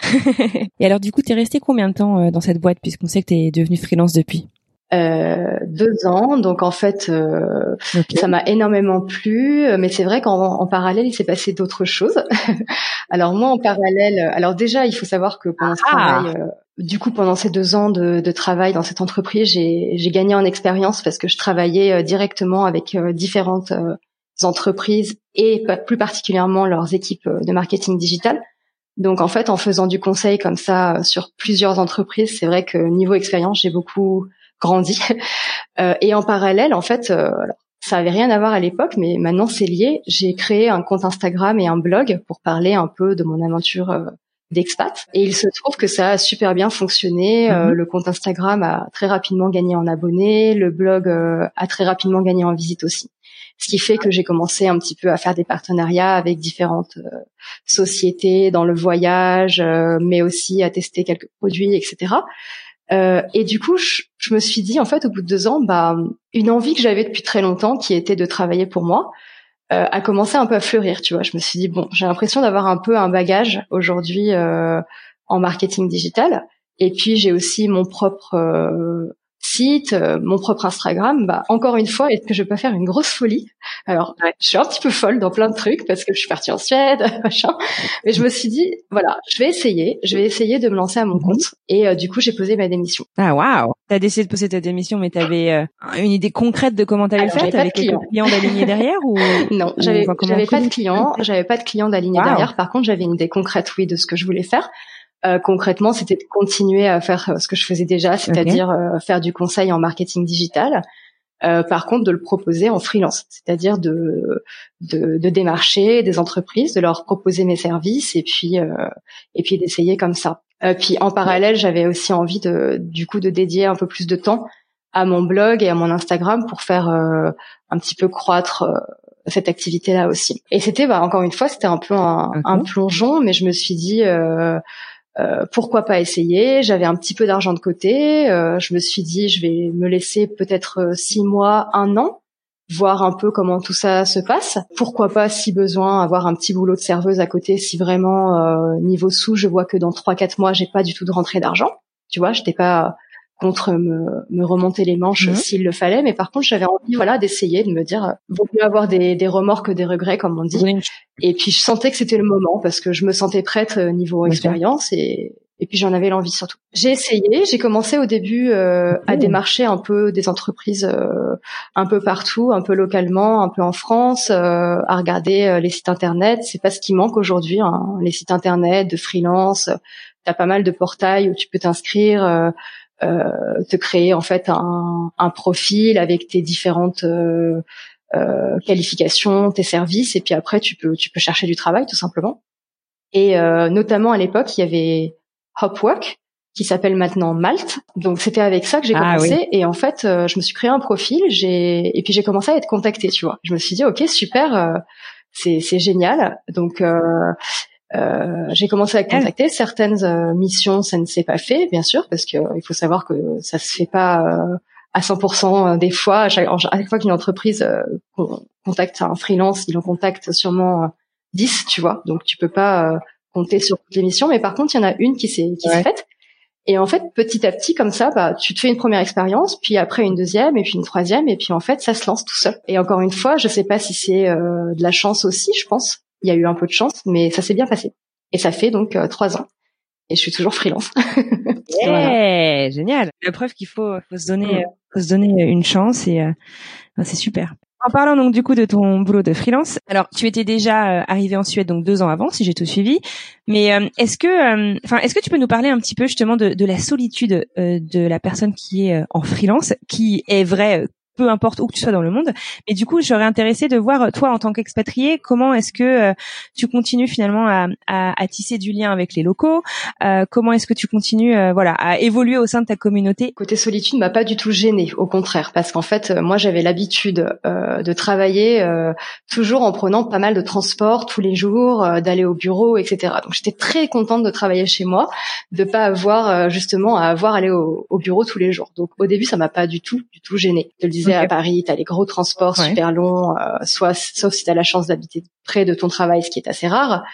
Speaker 2: Et alors, du coup, t'es resté combien de temps euh, dans cette boîte puisqu'on sait que t'es devenu freelance depuis?
Speaker 3: Euh, deux ans, donc en fait, euh, ça m'a énormément plu, mais c'est vrai qu'en parallèle, il s'est passé d'autres choses. alors moi, en parallèle, alors déjà, il faut savoir que pendant ce ah. travail, euh, du coup, pendant ces deux ans de, travail dans cette entreprise, j'ai gagné en expérience parce que je travaillais euh, directement avec euh, différentes euh, entreprises et plus particulièrement leurs équipes de marketing digital. Donc en fait, en faisant du conseil comme ça sur plusieurs entreprises, c'est vrai que niveau expérience, j'ai beaucoup grandi. et en parallèle, en fait, ça avait rien à voir à l'époque, mais maintenant c'est lié. J'ai créé un compte Instagram et un blog pour parler un peu de mon aventure d'expats. Et il se trouve que ça a super bien fonctionné. Euh, mhm. le compte Instagram a très rapidement gagné en abonnés, le blog euh, a très rapidement gagné en visites aussi. Ce qui fait que j'ai commencé un petit peu à faire des partenariats avec différentes euh, sociétés dans le voyage, mais aussi à tester quelques produits, etc. et du coup, je, je, me suis dit en fait, au bout de deux ans, bah, une envie que j'avais depuis très longtemps, qui était de travailler pour moi, euh, a commencé un peu à fleurir, tu vois. Je me suis dit bon, j'ai l'impression d'avoir un peu un bagage aujourd'hui euh, en marketing digital. Et puis j'ai aussi mon propre euh, site, euh, mon propre Instagram, bah encore une fois, est-ce que je peux faire une grosse folie? Alors, je suis un petit peu folle dans plein de trucs parce que je suis partie en Suède, machin. Mais je me suis dit, voilà, je vais essayer, je vais essayer de me lancer à mon mhm. compte. Et euh, du coup, j'ai posé ma démission.
Speaker 2: Ah waouh T'as décidé de poser ta démission, mais t'avais euh, une idée concrète de comment t'allais le faire? T'avais quelques clients d'aligner derrière ou
Speaker 3: Non, j'avais j'avais pas de clients, j'avais pas de clients d'aligner derrière. Par contre, j'avais une idée concrète, oui, de ce que je voulais faire. Euh, concrètement, c'était de continuer à faire euh, ce que je faisais déjà, c'est-à-dire euh, faire du conseil en marketing digital. par contre, de le proposer en freelance, c'est-à-dire de, de, de démarcher des entreprises, de leur proposer mes services et puis et puis d'essayer comme ça. puis en parallèle, j'avais aussi envie de du coup de dédier un peu plus de temps à mon blog et à mon Instagram pour faire un petit peu croître cette activité-là aussi. Et c'était, bah, encore une fois, c'était un peu un, un, plongeon, mais je me suis dit, euh, euh, pourquoi pas essayer? J'avais un petit peu d'argent de côté. Euh, je me suis dit, je vais me laisser peut-être euh, six mois, un an, voir un peu comment tout ça se passe. Pourquoi pas, si besoin, avoir un petit boulot de serveuse à côté, si vraiment niveau sous, je vois que dans trois quatre mois, j'ai pas du tout de rentrée d'argent. Tu vois, j'étais pas contre me, me remonter les manches mhm. s'il le fallait. Mais par contre, j'avais envie, voilà, d'essayer, de me dire, euh, vaut mieux avoir des, des remords que des regrets, comme on dit. Et puis, je sentais que c'était le moment parce que je me sentais prête euh, niveau expérience et, et puis j'en avais l'envie surtout. J'ai essayé, j'ai commencé au début euh, à démarcher un peu des entreprises un peu partout, un peu localement, un peu en France, à regarder les sites internet. C'est pas ce qui manque aujourd'hui, hein, les sites internet de freelance. T'as pas mal de portails où tu peux t'inscrire. Euh, te créer en fait un, un, profil avec tes différentes euh, qualification, tes services, et puis après tu peux tu peux chercher du travail tout simplement. Et notamment à l'époque, il y avait Hopwork qui s'appelle maintenant Malte. Donc c'était avec ça que j'ai ah commencé et en fait je me suis créé un profil, j'ai et puis j'ai commencé à être contactée, tu vois. Je me suis dit OK, super c'est c'est génial. Donc euh, j'ai commencé à contacter certaines euh, missions, ça ne s'est pas fait, bien sûr, parce que il faut savoir que ça se fait pas euh, à 100% des fois. À chaque, fois qu'une entreprise contacte un freelance, il en contacte sûrement 10, tu vois. Donc tu peux pas compter sur toutes les missions, mais par contre, il y en a une qui s'est qui s'est faite. Et en fait, petit à petit, comme ça, bah, tu te fais une première expérience, puis après une deuxième, et puis une troisième, et puis en fait, ça se lance tout seul. Et encore une fois, je sais pas si c'est de la chance aussi, je pense, il y a eu un peu de chance, mais ça s'est bien passé. Et ça fait donc euh, trois ans. Et je suis toujours freelance.
Speaker 2: yeah, génial. La preuve qu'il faut, faut se donner, mm. faut se donner une chance et euh, c'est super. En parlant donc du coup de ton boulot de freelance, alors tu étais déjà euh, arrivé en Suède donc deux ans avant si j'ai tout suivi, mais est-ce que, enfin est-ce que tu peux nous parler un petit peu justement de, de la solitude de la personne qui est en freelance, qui est vrai peu importe où que tu sois dans le monde. Mais du coup, j'aurais intéressé de voir toi en tant qu'expatrié, comment est-ce que euh, tu continues finalement à, à, à, tisser du lien avec les locaux euh, Comment est-ce que tu continues, euh, voilà, à évoluer au sein de ta communauté?
Speaker 3: Côté solitude, m'a pas du tout gêné, au contraire, parce qu'en fait, moi, j'avais l'habitude de travailler toujours en prenant pas mal de transports tous les jours, d'aller au bureau, etc. Donc, j'étais très contente de travailler chez moi, de pas avoir justement à avoir aller au, au, bureau tous les jours. Donc, au début, ça m'a pas du tout, du tout gêné. Je le à Paris, tu as les gros transports super longs, euh, soit sauf si tu as la chance d'habiter près de ton travail, ce qui est assez rare.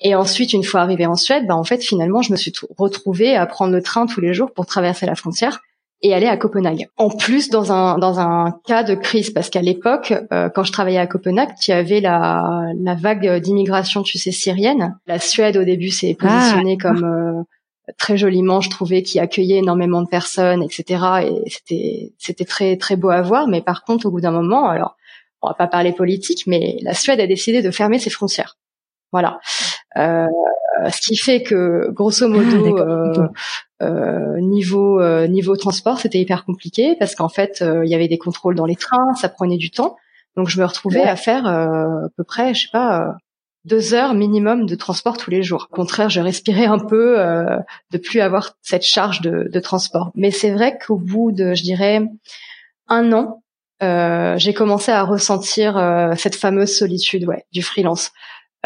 Speaker 3: Et ensuite, une fois arrivé en Suède, bah en fait finalement, je me suis retrouvée à prendre le train tous les jours pour traverser la frontière et aller à Copenhague. En plus, dans un dans un cas de crise, parce qu'à l'époque, euh, quand je travaillais à Copenhague, tu avais la la vague d'immigration, tu sais, syrienne. La Suède au début s'est positionnée ah. comme euh, très joliment, je trouvais, qui accueillait énormément de personnes, etc. Et c'était c'était très très beau à voir. Mais par contre, au bout d'un moment, alors on va pas parler politique, mais la Suède a décidé de fermer ses frontières. Voilà. Euh, ce qui fait que, grosso modo, ah, euh, euh, niveau euh, niveau transport, c'était hyper compliqué parce qu'en fait, il y avait des contrôles dans les trains, ça prenait du temps. Donc je me retrouvais à faire à peu près, je sais pas, deux heures minimum de transport tous les jours. Au contraire, je respirais un peu euh, de plus avoir cette charge de, transport. Mais c'est vrai qu'au bout de, je dirais, un an, euh, j'ai commencé à ressentir euh, cette fameuse solitude, ouais, du freelance.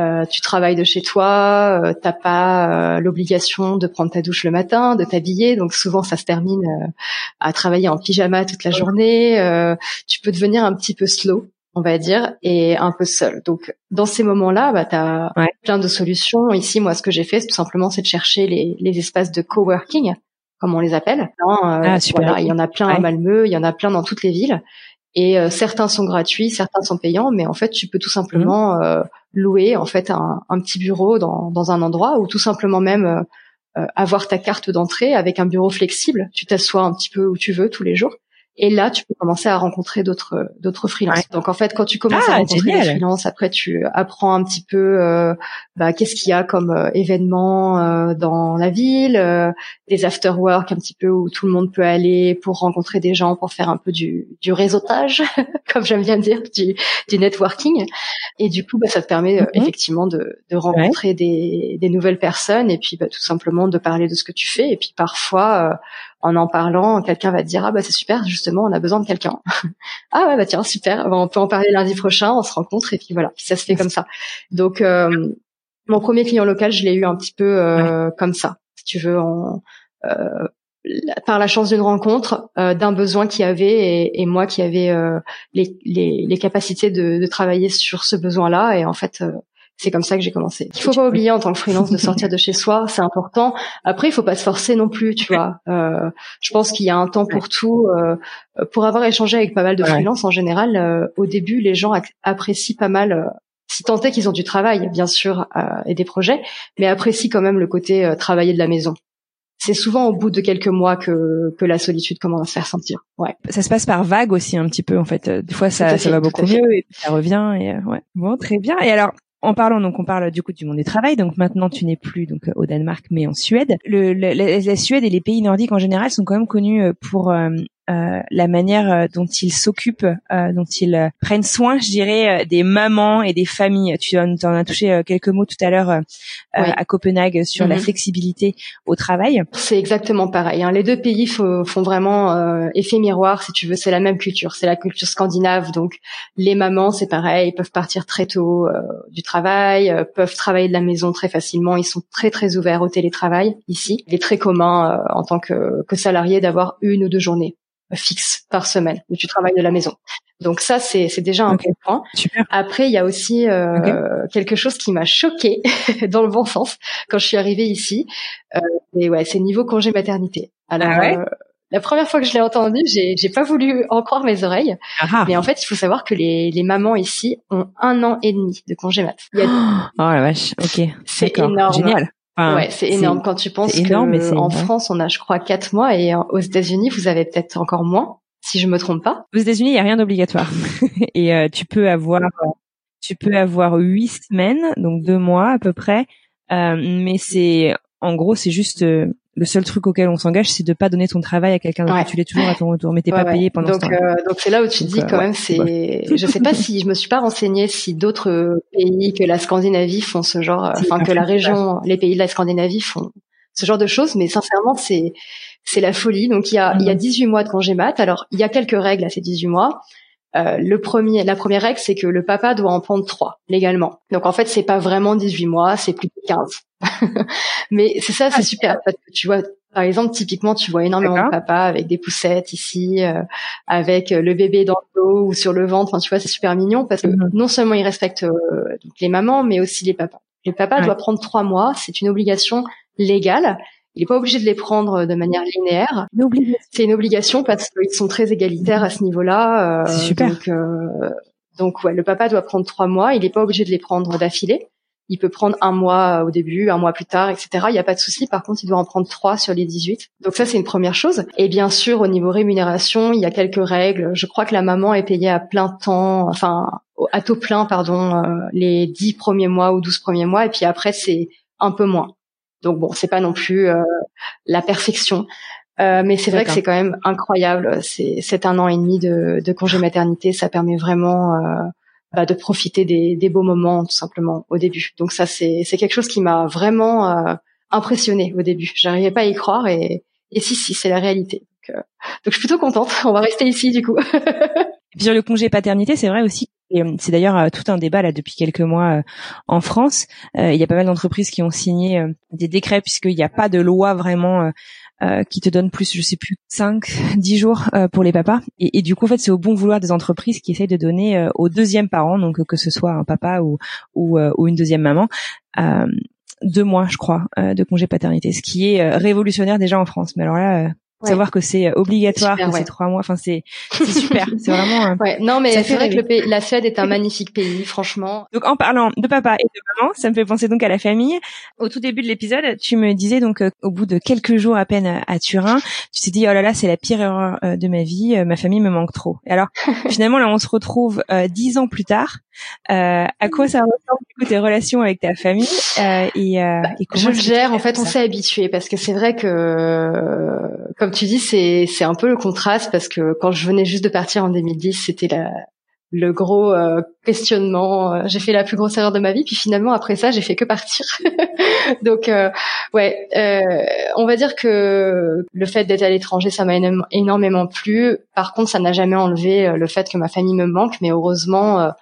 Speaker 3: Euh, tu travailles de chez toi, t'as pas l'obligation de prendre ta douche le matin, de t'habiller, donc souvent ça se termine à travailler en pyjama toute la journée. tu peux devenir un petit peu slow on va dire, et un peu seul. Donc, dans ces moments-là, bah, tu as plein de solutions. Ici, moi, ce que j'ai fait, tout simplement, c'est de chercher les, les, espaces de coworking, comme on les appelle. Euh, ah, voilà, il y en a plein à Malmö, il y en a plein dans toutes les villes. Et euh, certains sont gratuits, certains sont payants, mais en fait, tu peux tout simplement mhm. euh, louer en fait un, un, petit bureau dans, dans un endroit ou tout simplement même avoir ta carte d'entrée avec un bureau flexible. Tu t'assois un petit peu où tu veux tous les jours et là, tu peux commencer à rencontrer d'autres d'autres freelances. Donc en fait, quand tu commences à ah, rencontrer des freelances, après tu apprends un petit peu euh, bah, qu'est-ce qu'il y a comme euh, événement euh, dans la ville, euh, des after work un petit peu où tout le monde peut aller pour rencontrer des gens, pour faire un peu du, du réseautage, comme j'aime bien dire, du, du networking. Et du coup, bah, ça te permet mhm. effectivement de, de rencontrer des, des nouvelles personnes et puis bah, tout simplement de parler de ce que tu fais. Et puis parfois en en parlant, quelqu'un va te dire ah bah c'est super, justement on a besoin de quelqu'un. ah ouais bah tiens super, on peut en parler lundi prochain, on se rencontre et puis voilà, ça se fait comme ça. Donc euh, mon premier client local, je l'ai eu un petit peu euh, comme ça, si tu veux, en, euh, par la chance d'une rencontre, d'un besoin qu'il y avait et, moi qui avait les, les, les, capacités de, de, travailler sur ce besoin-là et en fait c'est comme ça que j'ai commencé. Il faut pas oublier en tant que freelance de sortir de chez soi, c'est important. Après, il faut pas se forcer non plus, tu vois. Euh, je pense qu'il y a un temps pour tout. Euh, pour avoir échangé avec pas mal de freelance en général, euh, au début, les gens apprécient pas mal. Euh, si tant est qu'ils ont du travail, bien sûr, euh, et des projets, mais apprécient quand même le côté travailler de la maison c'est souvent au bout de quelques mois que, que la solitude commence à se faire sentir. Ouais.
Speaker 2: Ça se passe par vague aussi un petit peu en fait. Des fois ça, ça va beaucoup mieux et ça revient et ouais. Bon, très bien. Et alors en parlant, donc on parle du coup du monde du travail. Donc maintenant, tu n'es plus donc au Danemark, mais en Suède. Le, la, Suède et les pays nordiques en général sont quand même connus euh, pour euh, euh, la manière euh, dont ils s'occupent, euh, dont ils prennent soin, je dirais, des mamans et des familles. Tu en, en as touché quelques mots tout à l'heure à Copenhague sur la mhm. flexibilité au travail.
Speaker 3: C'est exactement pareil. Hein. Les deux pays font vraiment effet miroir, si tu veux. C'est la même culture, c'est la culture scandinave. Donc les mamans, c'est pareil, ils peuvent partir très tôt du travail, peuvent travailler de la maison très facilement. Ils sont très très ouverts au télétravail ici. Il est très commun en tant que, que salarié d'avoir une ou deux journées fixe par semaine où tu travailles de la maison. Donc ça, c'est, c'est déjà un bon point. Après, il y a aussi euh, quelque chose qui m'a choqué dans le bon sens quand je suis arrivée ici. Euh, et ouais, c'est niveau congé maternité. Alors, ah euh, la première fois que je l'ai entendu, j'ai, j'ai pas voulu en croire mes oreilles. Ah ah. Mais en fait, il faut savoir que les, les mamans ici ont un an et demi de congé mat.
Speaker 2: oh la vache, ok.
Speaker 3: C'est énorme.
Speaker 2: Génial
Speaker 3: ouais, c'est énorme quand tu penses que en France on a, je crois, quatre mois et aux États-Unis vous avez peut-être encore moins, si je me trompe pas.
Speaker 2: Aux États-Unis, il y a rien d'obligatoire. Et euh, tu peux avoir, tu peux avoir huit semaines, donc deux mois à peu près, euh, mais c'est en gros c'est juste euh, le seul truc auquel on s'engage, c'est de pas donner ton travail à quelqu'un d'autre. Tu l'es toujours à ton retour, mais t'es pas payé pendant
Speaker 3: donc,
Speaker 2: ce temps.
Speaker 3: Euh, donc c'est là où tu dis euh, quand même, c'est. Je sais pas si je me suis pas renseignée si d'autres pays que la Scandinavie font ce genre, enfin que la région, les pays de la Scandinavie font ce genre de choses, mais sincèrement c'est c'est la folie. Donc il y a il y a 18 mm. mois de congé mat. Alors il y a quelques règles à ces 18 mois. Euh, le premier, la première règle, c'est que le papa doit en prendre trois légalement. Donc en fait, c'est pas vraiment 18 mois, c'est plus de 15. Mais c'est ça, c'est ah, super parce que tu vois, par exemple, typiquement, tu vois énormément de papas avec des poussettes ici, euh, avec euh, le bébé dans le dos ou sur le ventre. Enfin, tu vois, c'est super mignon parce que mhm. non seulement ils respectent les mamans, mais aussi les papas. Le papa doit prendre trois mois, c'est une obligation légale. Il n'est pas obligé de les prendre de manière linéaire. C'est une obligation parce qu'ils sont très égalitaires à ce niveau-là.
Speaker 2: c'est super.
Speaker 3: Donc, donc ouais, le papa doit prendre trois mois. Il n'est pas obligé de les prendre d'affilée. Il peut prendre un mois au début, un mois plus tard, etc. Il n'y a pas de souci. Par contre, il doit en prendre trois sur les 18. Donc ça, c'est une première chose. Et bien sûr, au niveau rémunération, il y a quelques règles. Je crois que la maman est payée à plein temps, enfin à taux plein, pardon, euh, les dix premiers mois ou 12 premiers mois. Et puis après, c'est un peu moins. Donc bon, c'est pas non plus euh, la perfection. Euh, mais c'est vrai que c'est quand même incroyable. C'est un an et demi de, de congé maternité. Ça permet vraiment bah, de profiter des, des, beaux moments tout simplement au début. Donc ça c'est quelque chose qui m'a vraiment euh, impressionné au début. J'arrivais pas à y croire et, et si si c'est la réalité. Donc, euh, donc, je suis plutôt contente. On va rester ici du coup.
Speaker 2: sur le congé paternité, c'est vrai aussi. Euh, c'est d'ailleurs tout un débat là depuis quelques mois en France. il y a pas mal d'entreprises qui ont signé des décrets puisqu'il n'y a pas de loi vraiment euh, qui te donne plus, je sais plus, 5, 10 jours euh, pour les papas. Et, du coup, en fait, c'est au bon vouloir des entreprises qui essayent de donner euh, au deuxième parent, donc que ce soit un papa ou, ou, ou une deuxième maman, deux mois, je crois, de congé paternité, ce qui est révolutionnaire déjà en France. Mais alors là, savoir que c'est euh, obligatoire, que c'est trois mois. Enfin, c'est super. c'est vraiment.
Speaker 3: Euh, ouais. Non, mais c'est vrai que le pays, la Suède est un magnifique pays, franchement.
Speaker 2: Donc, en parlant de papa et de maman, ça me fait penser donc à la famille. Au tout début de l'épisode, tu me disais donc euh, au bout de quelques jours à peine à Turin, tu t'es dit oh là là, c'est la pire erreur de ma vie. ma famille me manque trop. Et alors, finalement, là, on se retrouve dix ans plus tard. À quoi ça ressemble du coup tes relations avec ta famille et,
Speaker 3: bah, et comment Je le gère. En fait, on s'est habitué parce que c'est vrai que comme tu dis, c'est c'est un peu le contraste parce que quand je venais juste de partir en 2010, c'était la le gros euh, questionnement. Euh, j'ai fait la plus grosse erreur de ma vie, puis finalement après ça, j'ai fait que partir. Donc euh, ouais, on va dire que le fait d'être à l'étranger, ça m'a énormément plu. Par contre, ça n'a jamais enlevé le fait que ma famille me manque, mais heureusement,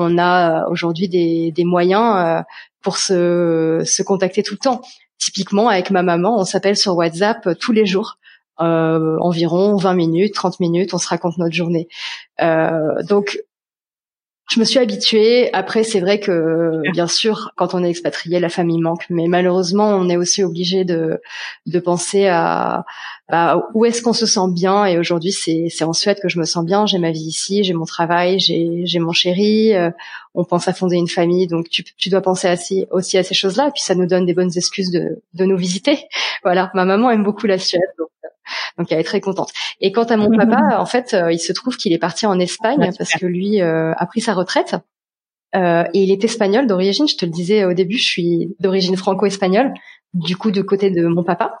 Speaker 3: on a aujourd'hui des, moyens pour se, contacter tout le temps. Typiquement, avec ma maman, on s'appelle sur WhatsApp tous les jours euh, environ 20 minutes, 30 minutes, on se raconte notre journée. Euh, donc je me suis habituée. Après, c'est vrai que bien sûr, quand on est expatrié, la famille manque, mais malheureusement, on est aussi obligé de de penser à, où est-ce qu'on se sent bien. Et aujourd'hui, c'est c'est en Suède que je me sens bien. J'ai ma vie ici, j'ai mon travail, j'ai j'ai mon chéri. Euh, on pense à fonder une famille, donc tu tu dois penser aussi aussi à ces choses-là. Et puis ça nous donne des bonnes excuses de de nous visiter. Voilà, ma maman aime beaucoup la Suède, donc donc elle est très contente. Et quant à mon papa, en fait, euh, il se trouve qu'il est parti en Espagne parce que lui euh, a pris sa retraite. Euh, et il est espagnol d'origine. Je te le disais au début, je suis d'origine franco-espagnole, du coup de côté de mon papa.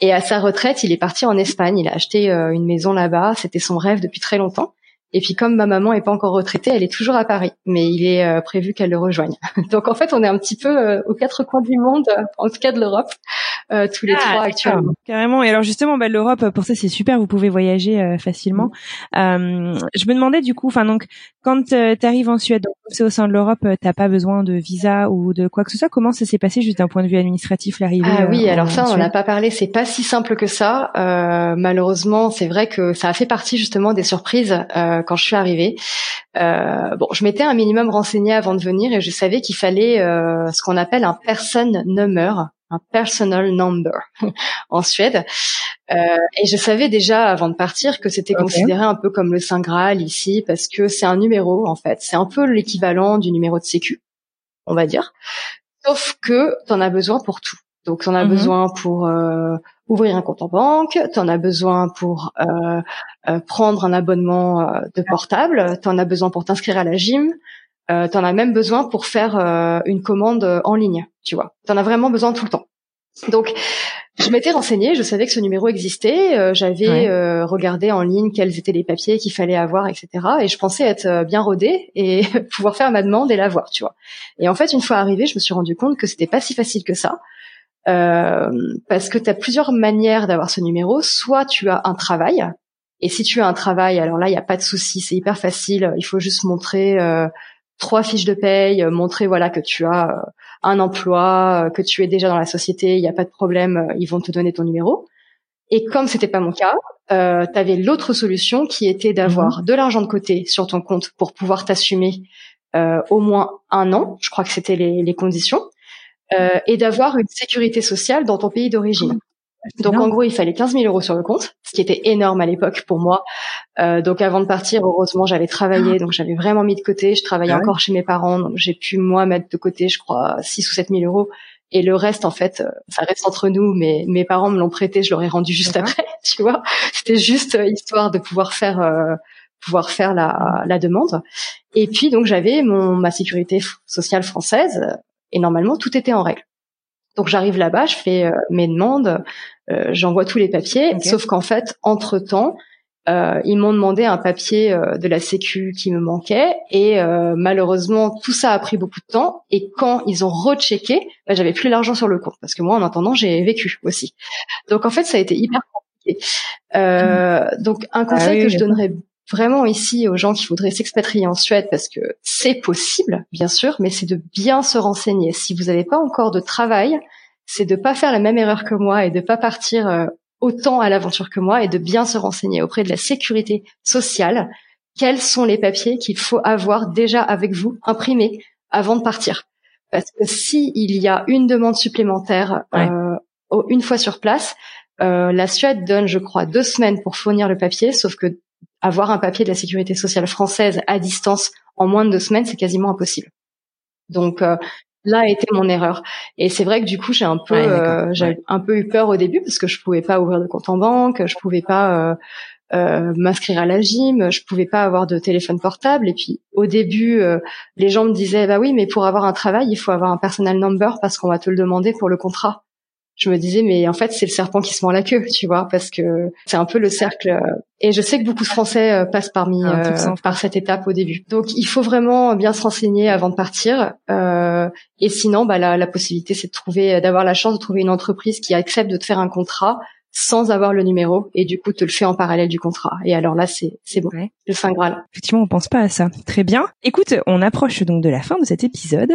Speaker 3: Et à sa retraite, il est parti en Espagne. Il a acheté une maison là-bas. C'était son rêve depuis très longtemps. Et puis comme ma maman est pas encore retraitée, elle est toujours à Paris, mais il est euh, prévu qu'elle le rejoigne. Donc en fait, on est un petit peu euh, aux quatre coins du monde, en tout cas de l'Europe, euh, tous les ah, trois actuellement.
Speaker 2: Carrément. Et alors justement, bah, l'Europe pour ça c'est super, vous pouvez voyager facilement. Mm. je me demandais du coup, enfin donc quand tu arrives en Suède, c'est au sein de l'Europe, t'as pas besoin de visa ou de quoi que ce soit. Comment ça s'est passé juste d'un point de vue administratif l'arrivée
Speaker 3: Ah oui, alors ça on n'a pas parlé, c'est pas si simple que ça. malheureusement, c'est vrai que ça a fait partie justement des surprises quand je suis arrivée. Euh, bon, je m'étais un minimum renseignée avant de venir et je savais qu'il fallait euh, ce qu'on appelle un person number, un personal number en Suède. Euh, et je savais déjà avant de partir que c'était considéré un peu comme le Saint Graal ici parce que c'est un numéro en fait. C'est un peu l'équivalent du numéro de sécu, on va dire. Sauf que tu en as besoin pour tout. Donc, tu en as mhm. besoin pour euh, ouvrir un compte en banque, tu en as besoin pour euh, euh, prendre un abonnement de portable, tu en as besoin pour t'inscrire à la gym, euh, tu en as même besoin pour faire une commande en ligne, tu vois. Tu en as vraiment besoin tout le temps. Donc, je m'étais renseignée, je savais que ce numéro existait, j'avais regardé en ligne quels étaient les papiers qu'il fallait avoir, etc. Et je pensais être bien rodée et pouvoir faire ma demande et l'avoir, tu vois. Et en fait, une fois arrivée, je me suis rendu compte que c'était pas si facile que ça. Euh, parce que tu as plusieurs manières d'avoir ce numéro. Soit tu as un travail, et si tu as un travail, alors là, il n'y a pas de souci, c'est hyper facile. Il faut juste montrer euh, trois fiches de paye, montrer voilà que tu as euh, un emploi, que tu es déjà dans la société, il n'y a pas de problème, ils vont te donner ton numéro. Et comme c'était pas mon cas, euh, tu avais l'autre solution qui était d'avoir mhm. de l'argent de côté sur ton compte pour pouvoir t'assumer euh, au moins un an. Je crois que c'était les, les conditions. Euh, et d'avoir une sécurité sociale dans ton pays d'origine. Donc en gros, il fallait 15 000 euros sur le compte, ce qui était énorme à l'époque pour moi. Euh, donc avant de partir, heureusement, j'avais travaillé, donc j'avais vraiment mis de côté. Je travaillais ah encore chez mes parents, donc j'ai pu moi mettre de côté, je crois, 6 ou 7 000 euros. Et le reste, en fait, euh, ça reste entre nous. Mais mes parents me l'ont prêté, je l'aurais rendu juste après, tu vois. C'était juste euh, histoire de pouvoir faire euh, pouvoir faire la, la demande. Et puis donc j'avais mon ma sécurité sociale française et normalement tout était en règle. Donc j'arrive là-bas, je fais euh, mes demandes, euh, j'envoie tous les papiers, sauf qu'en fait, entre temps, euh, ils m'ont demandé un papier euh, de la Sécu qui me manquait et malheureusement tout ça a pris beaucoup de temps et quand ils ont rechecké, bah, j'avais plus l'argent sur le compte parce que moi en attendant j'ai vécu aussi. Donc en fait ça a été hyper compliqué. Mmh. Donc un conseil ah que je donnerais vraiment ici aux gens qui voudraient s'expatrier en Suède parce que c'est possible, bien sûr, mais c'est de bien se renseigner. Si vous n'avez pas encore de travail, c'est de pas faire la même erreur que moi et de pas partir euh, autant à l'aventure que moi et de bien se renseigner auprès de la sécurité sociale. Quels sont les papiers qu'il faut avoir déjà avec vous imprimés avant de partir? Parce que si il y a une demande supplémentaire euh, une fois sur place, euh, la Suède donne, je crois, deux semaines pour fournir le papier, sauf que avoir un papier de la sécurité sociale française à distance en moins de deux semaines, c'est quasiment impossible. Donc euh, là a été mon erreur. Et c'est vrai que du coup j'ai un peu euh, j'ai un peu eu peur au début parce que je pouvais pas ouvrir de compte en banque, je pouvais pas euh, m'inscrire à la gym, je pouvais pas avoir de téléphone portable. Et puis au début, les gens me disaient bah oui, mais pour avoir un travail, il faut avoir un personal number parce qu'on va te le demander pour le contrat je me disais mais en fait c'est le serpent qui se mord la queue tu vois parce que c'est un peu le cercle euh, et je sais que beaucoup de Français euh, passent parmi ah, euh, par cette étape au début. Donc il faut vraiment bien se renseigner avant de partir euh, et sinon bah la, la possibilité c'est de trouver d'avoir la chance de trouver une entreprise qui accepte de te faire un contrat sans avoir le numéro et du coup te le fait en parallèle du contrat. Et alors là, c'est c'est bon, le Saint Graal.
Speaker 2: Effectivement, on pense pas à ça. Très bien. Écoute, on approche donc de la fin de cet épisode.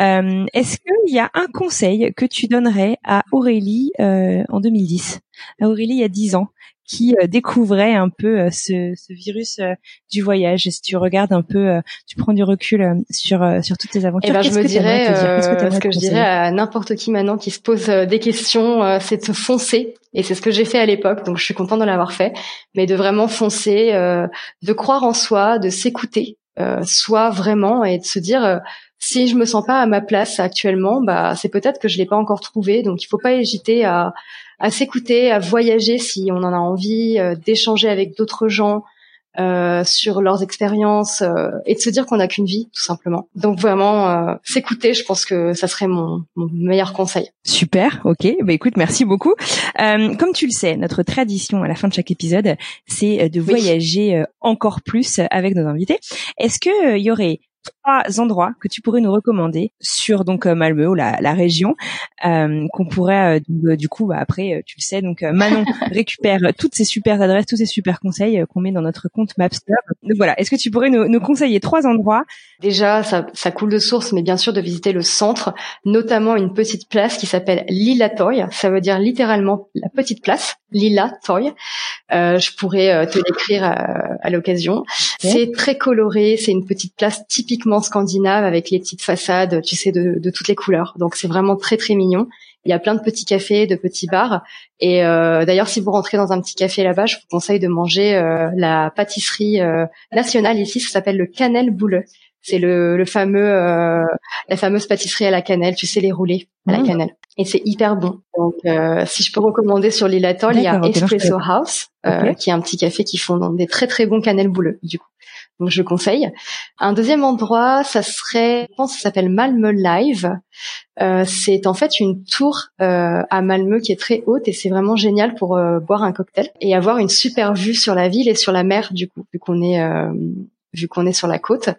Speaker 2: Euh, Est-ce qu'il y a un conseil que tu donnerais à Aurélie euh, en 2010 À Aurélie il y a 10 ans qui euh, découvrait un peu euh, ce, ce, virus euh, du voyage. Et si tu regardes un peu, tu prends du recul sur sur toutes tes aventures.
Speaker 3: Eh ben, je me dirais, ce que je dirais à n'importe qui maintenant qui se pose des questions, c'est de foncer. Et c'est ce que j'ai fait à l'époque, donc je suis contente de l'avoir fait. Mais de vraiment foncer, de croire en soi, de s'écouter, soi vraiment, et de se dire si je me sens pas à ma place actuellement, bah c'est peut-être que je l'ai pas encore trouvé. Donc il faut pas hésiter à à s'écouter, à voyager si on en a envie, euh, d'échanger avec d'autres gens, euh, sur leurs expériences euh, et de se dire qu'on n'a qu'une vie tout simplement. Donc vraiment euh, s'écouter, je pense que ça serait mon, mon meilleur conseil.
Speaker 2: Super, ok. Bah écoute, merci beaucoup. Euh, comme tu le sais, notre tradition à la fin de chaque épisode, c'est de voyager encore plus avec nos invités. Est-ce que il y aurait trois endroits que tu pourrais nous recommander sur donc euh, Malmö la, la région euh, qu'on pourrait euh, du coup bah, après tu le sais donc Manon récupère toutes ces super adresses tous ces super conseils qu'on met dans notre compte Mapster. Donc voilà. Est-ce que tu pourrais nous, nous conseiller trois endroits?
Speaker 3: Déjà ça, ça, coule de source mais bien sûr de visiter le centre notamment une petite place qui s'appelle Lilla Toy. Ça veut dire littéralement la petite place Lilla Toy. Euh, je pourrais te l'écrire à, à l'occasion. C'est très coloré c'est une petite place typique scandinave avec les petites façades, tu sais, de, toutes les couleurs. Donc c'est vraiment très très mignon. Il y a plein de petits cafés, de petits bars. Et euh, d'ailleurs, si vous rentrez dans un petit café là-bas, je vous conseille de manger euh, la pâtisserie euh, nationale ici. Ça s'appelle le Cannelle Bouleux. C'est le, fameux, la fameuse pâtisserie à la cannelle. Tu sais les roulés à la mmh. cannelle. Et c'est hyper bon. Donc, si je peux recommander sur l'île Atoll, il y a Espresso House, qui est un petit café qui font des très très bons cannelles bouleux. Du coup. Donc je conseille. Un deuxième endroit, ça serait, je pense, ça s'appelle Malmö Live. Euh, c'est en fait une tour euh, à Malmö qui est très haute et c'est vraiment génial pour euh, boire un cocktail et avoir une super vue sur la ville et sur la mer du coup, vu qu'on est vu qu'on est sur la côte.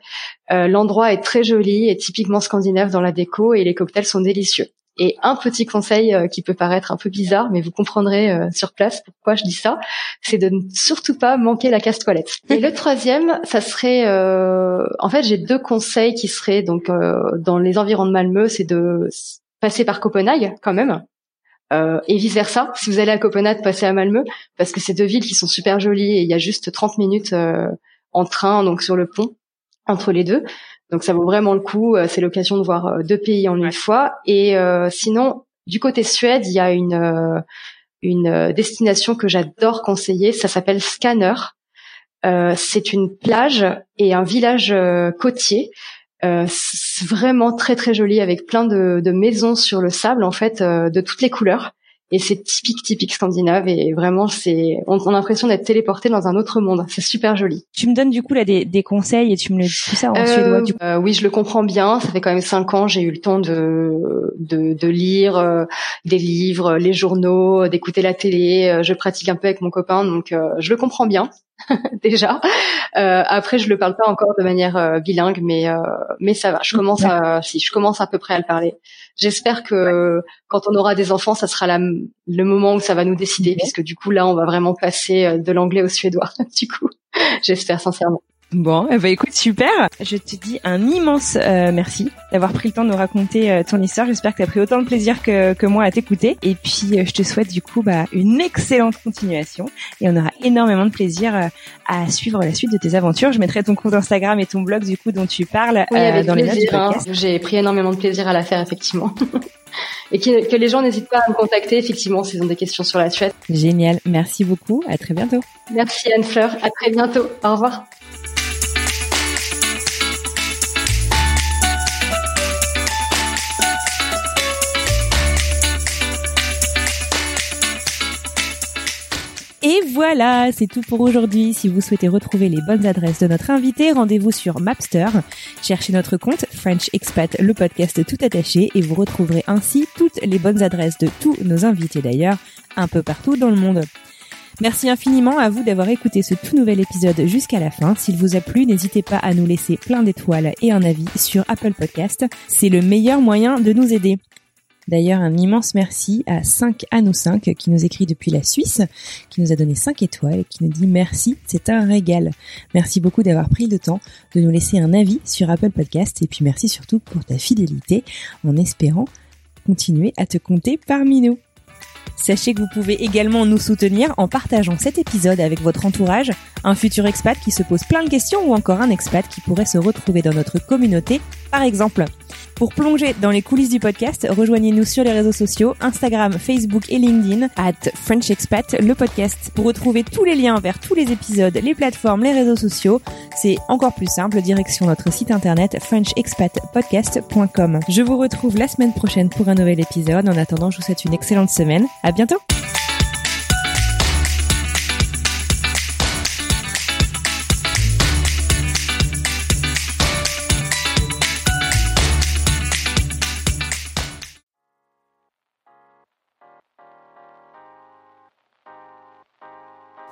Speaker 3: L'endroit est très joli et typiquement scandinave dans la déco et les cocktails sont délicieux. Et un petit conseil euh, qui peut paraître un peu bizarre, mais vous comprendrez euh, sur place pourquoi je dis ça, c'est de ne surtout pas manquer la casse-toilette. Et le troisième, ça serait, euh, en fait, j'ai deux conseils qui seraient donc dans les environs de Malmö, c'est de passer par Copenhague quand même, euh, et vice versa. Si vous allez à Copenhague, passez à Malmö parce que c'est deux villes qui sont super jolies et il y a juste 30 minutes euh, en train donc sur le pont entre les deux. Donc ça vaut vraiment le coup. Euh, c'est l'occasion de voir euh, deux pays en une fois. Et euh, sinon, du côté Suède, il y a une une destination que j'adore conseiller. Ça s'appelle Scanner. c'est une plage et un village côtier. c'est vraiment très très joli avec plein de, de, maisons sur le sable en fait de toutes les couleurs et c'est typique typique scandinave et vraiment c'est on, a l'impression d'être téléporté dans un autre monde c'est super joli
Speaker 2: tu me donnes du coup là des, des conseils et tu me le dis tout ça en euh, suédois du coup.
Speaker 3: Euh, oui je le comprends bien ça fait quand même cinq ans j'ai eu le temps de de, de lire euh, des livres les journaux d'écouter la télé je pratique un peu avec mon copain donc je le comprends bien déjà. Euh, après, je le parle pas encore de manière euh, bilingue, mais euh, mais ça va. Je commence à si je commence à peu près à le parler. J'espère que quand on aura des enfants, ça sera la, le moment où ça va nous décider, puisque du coup là, on va vraiment passer de l'anglais au suédois. du coup, j'espère sincèrement.
Speaker 2: Bon, eh ben écoute, super. Je te dis un immense euh, merci d'avoir pris le temps de nous raconter euh, ton histoire. J'espère que tu as pris autant de plaisir que, que moi à t'écouter. Et puis, euh, je te souhaite du coup bah, une excellente continuation. Et on aura énormément de plaisir à suivre la suite de tes aventures. Je mettrai ton compte Instagram et ton blog du coup dont tu parles dans les notes du hein. podcast.
Speaker 3: J'ai pris énormément de plaisir à la faire, effectivement. et que, que les gens n'hésitent pas à me contacter, effectivement, s'ils ont des questions sur la Suède.
Speaker 2: Génial. Merci beaucoup. À très bientôt.
Speaker 3: Merci Anne-Fleur. À très bientôt. Au revoir.
Speaker 2: Et voilà, c'est tout pour aujourd'hui. Si vous souhaitez retrouver les bonnes adresses de notre invité, rendez-vous sur Mapster. Cherchez notre compte French Expat, le podcast tout attaché, et vous retrouverez ainsi toutes les bonnes adresses de tous nos invités d'ailleurs, un peu partout dans le monde. Merci infiniment à vous d'avoir écouté ce tout nouvel épisode jusqu'à la fin. S'il vous a plu, n'hésitez pas à nous laisser plein d'étoiles et un avis sur Apple Podcast. C'est le meilleur moyen de nous aider. D'ailleurs, un immense merci à 5 à nous 5 qui nous écrit depuis la Suisse, qui nous a donné 5 étoiles et qui nous dit merci, c'est un régal. Merci beaucoup d'avoir pris le temps de nous laisser un avis sur Apple Podcast et puis merci surtout pour ta fidélité en espérant continuer à te compter parmi nous. Sachez que vous pouvez également nous soutenir en partageant cet épisode avec votre entourage, un futur expat qui se pose plein de questions ou encore un expat qui pourrait se retrouver dans notre communauté, par exemple. Pour plonger dans les coulisses du podcast, rejoignez-nous sur les réseaux sociaux, Instagram, Facebook et LinkedIn, at French Expat, le podcast. Pour retrouver tous les liens vers tous les épisodes, les plateformes, les réseaux sociaux, c'est encore plus simple, direction notre site internet frenchexpatpodcast.com. Je vous retrouve la semaine prochaine pour un nouvel épisode. En attendant, je vous souhaite une excellente semaine. À bientôt!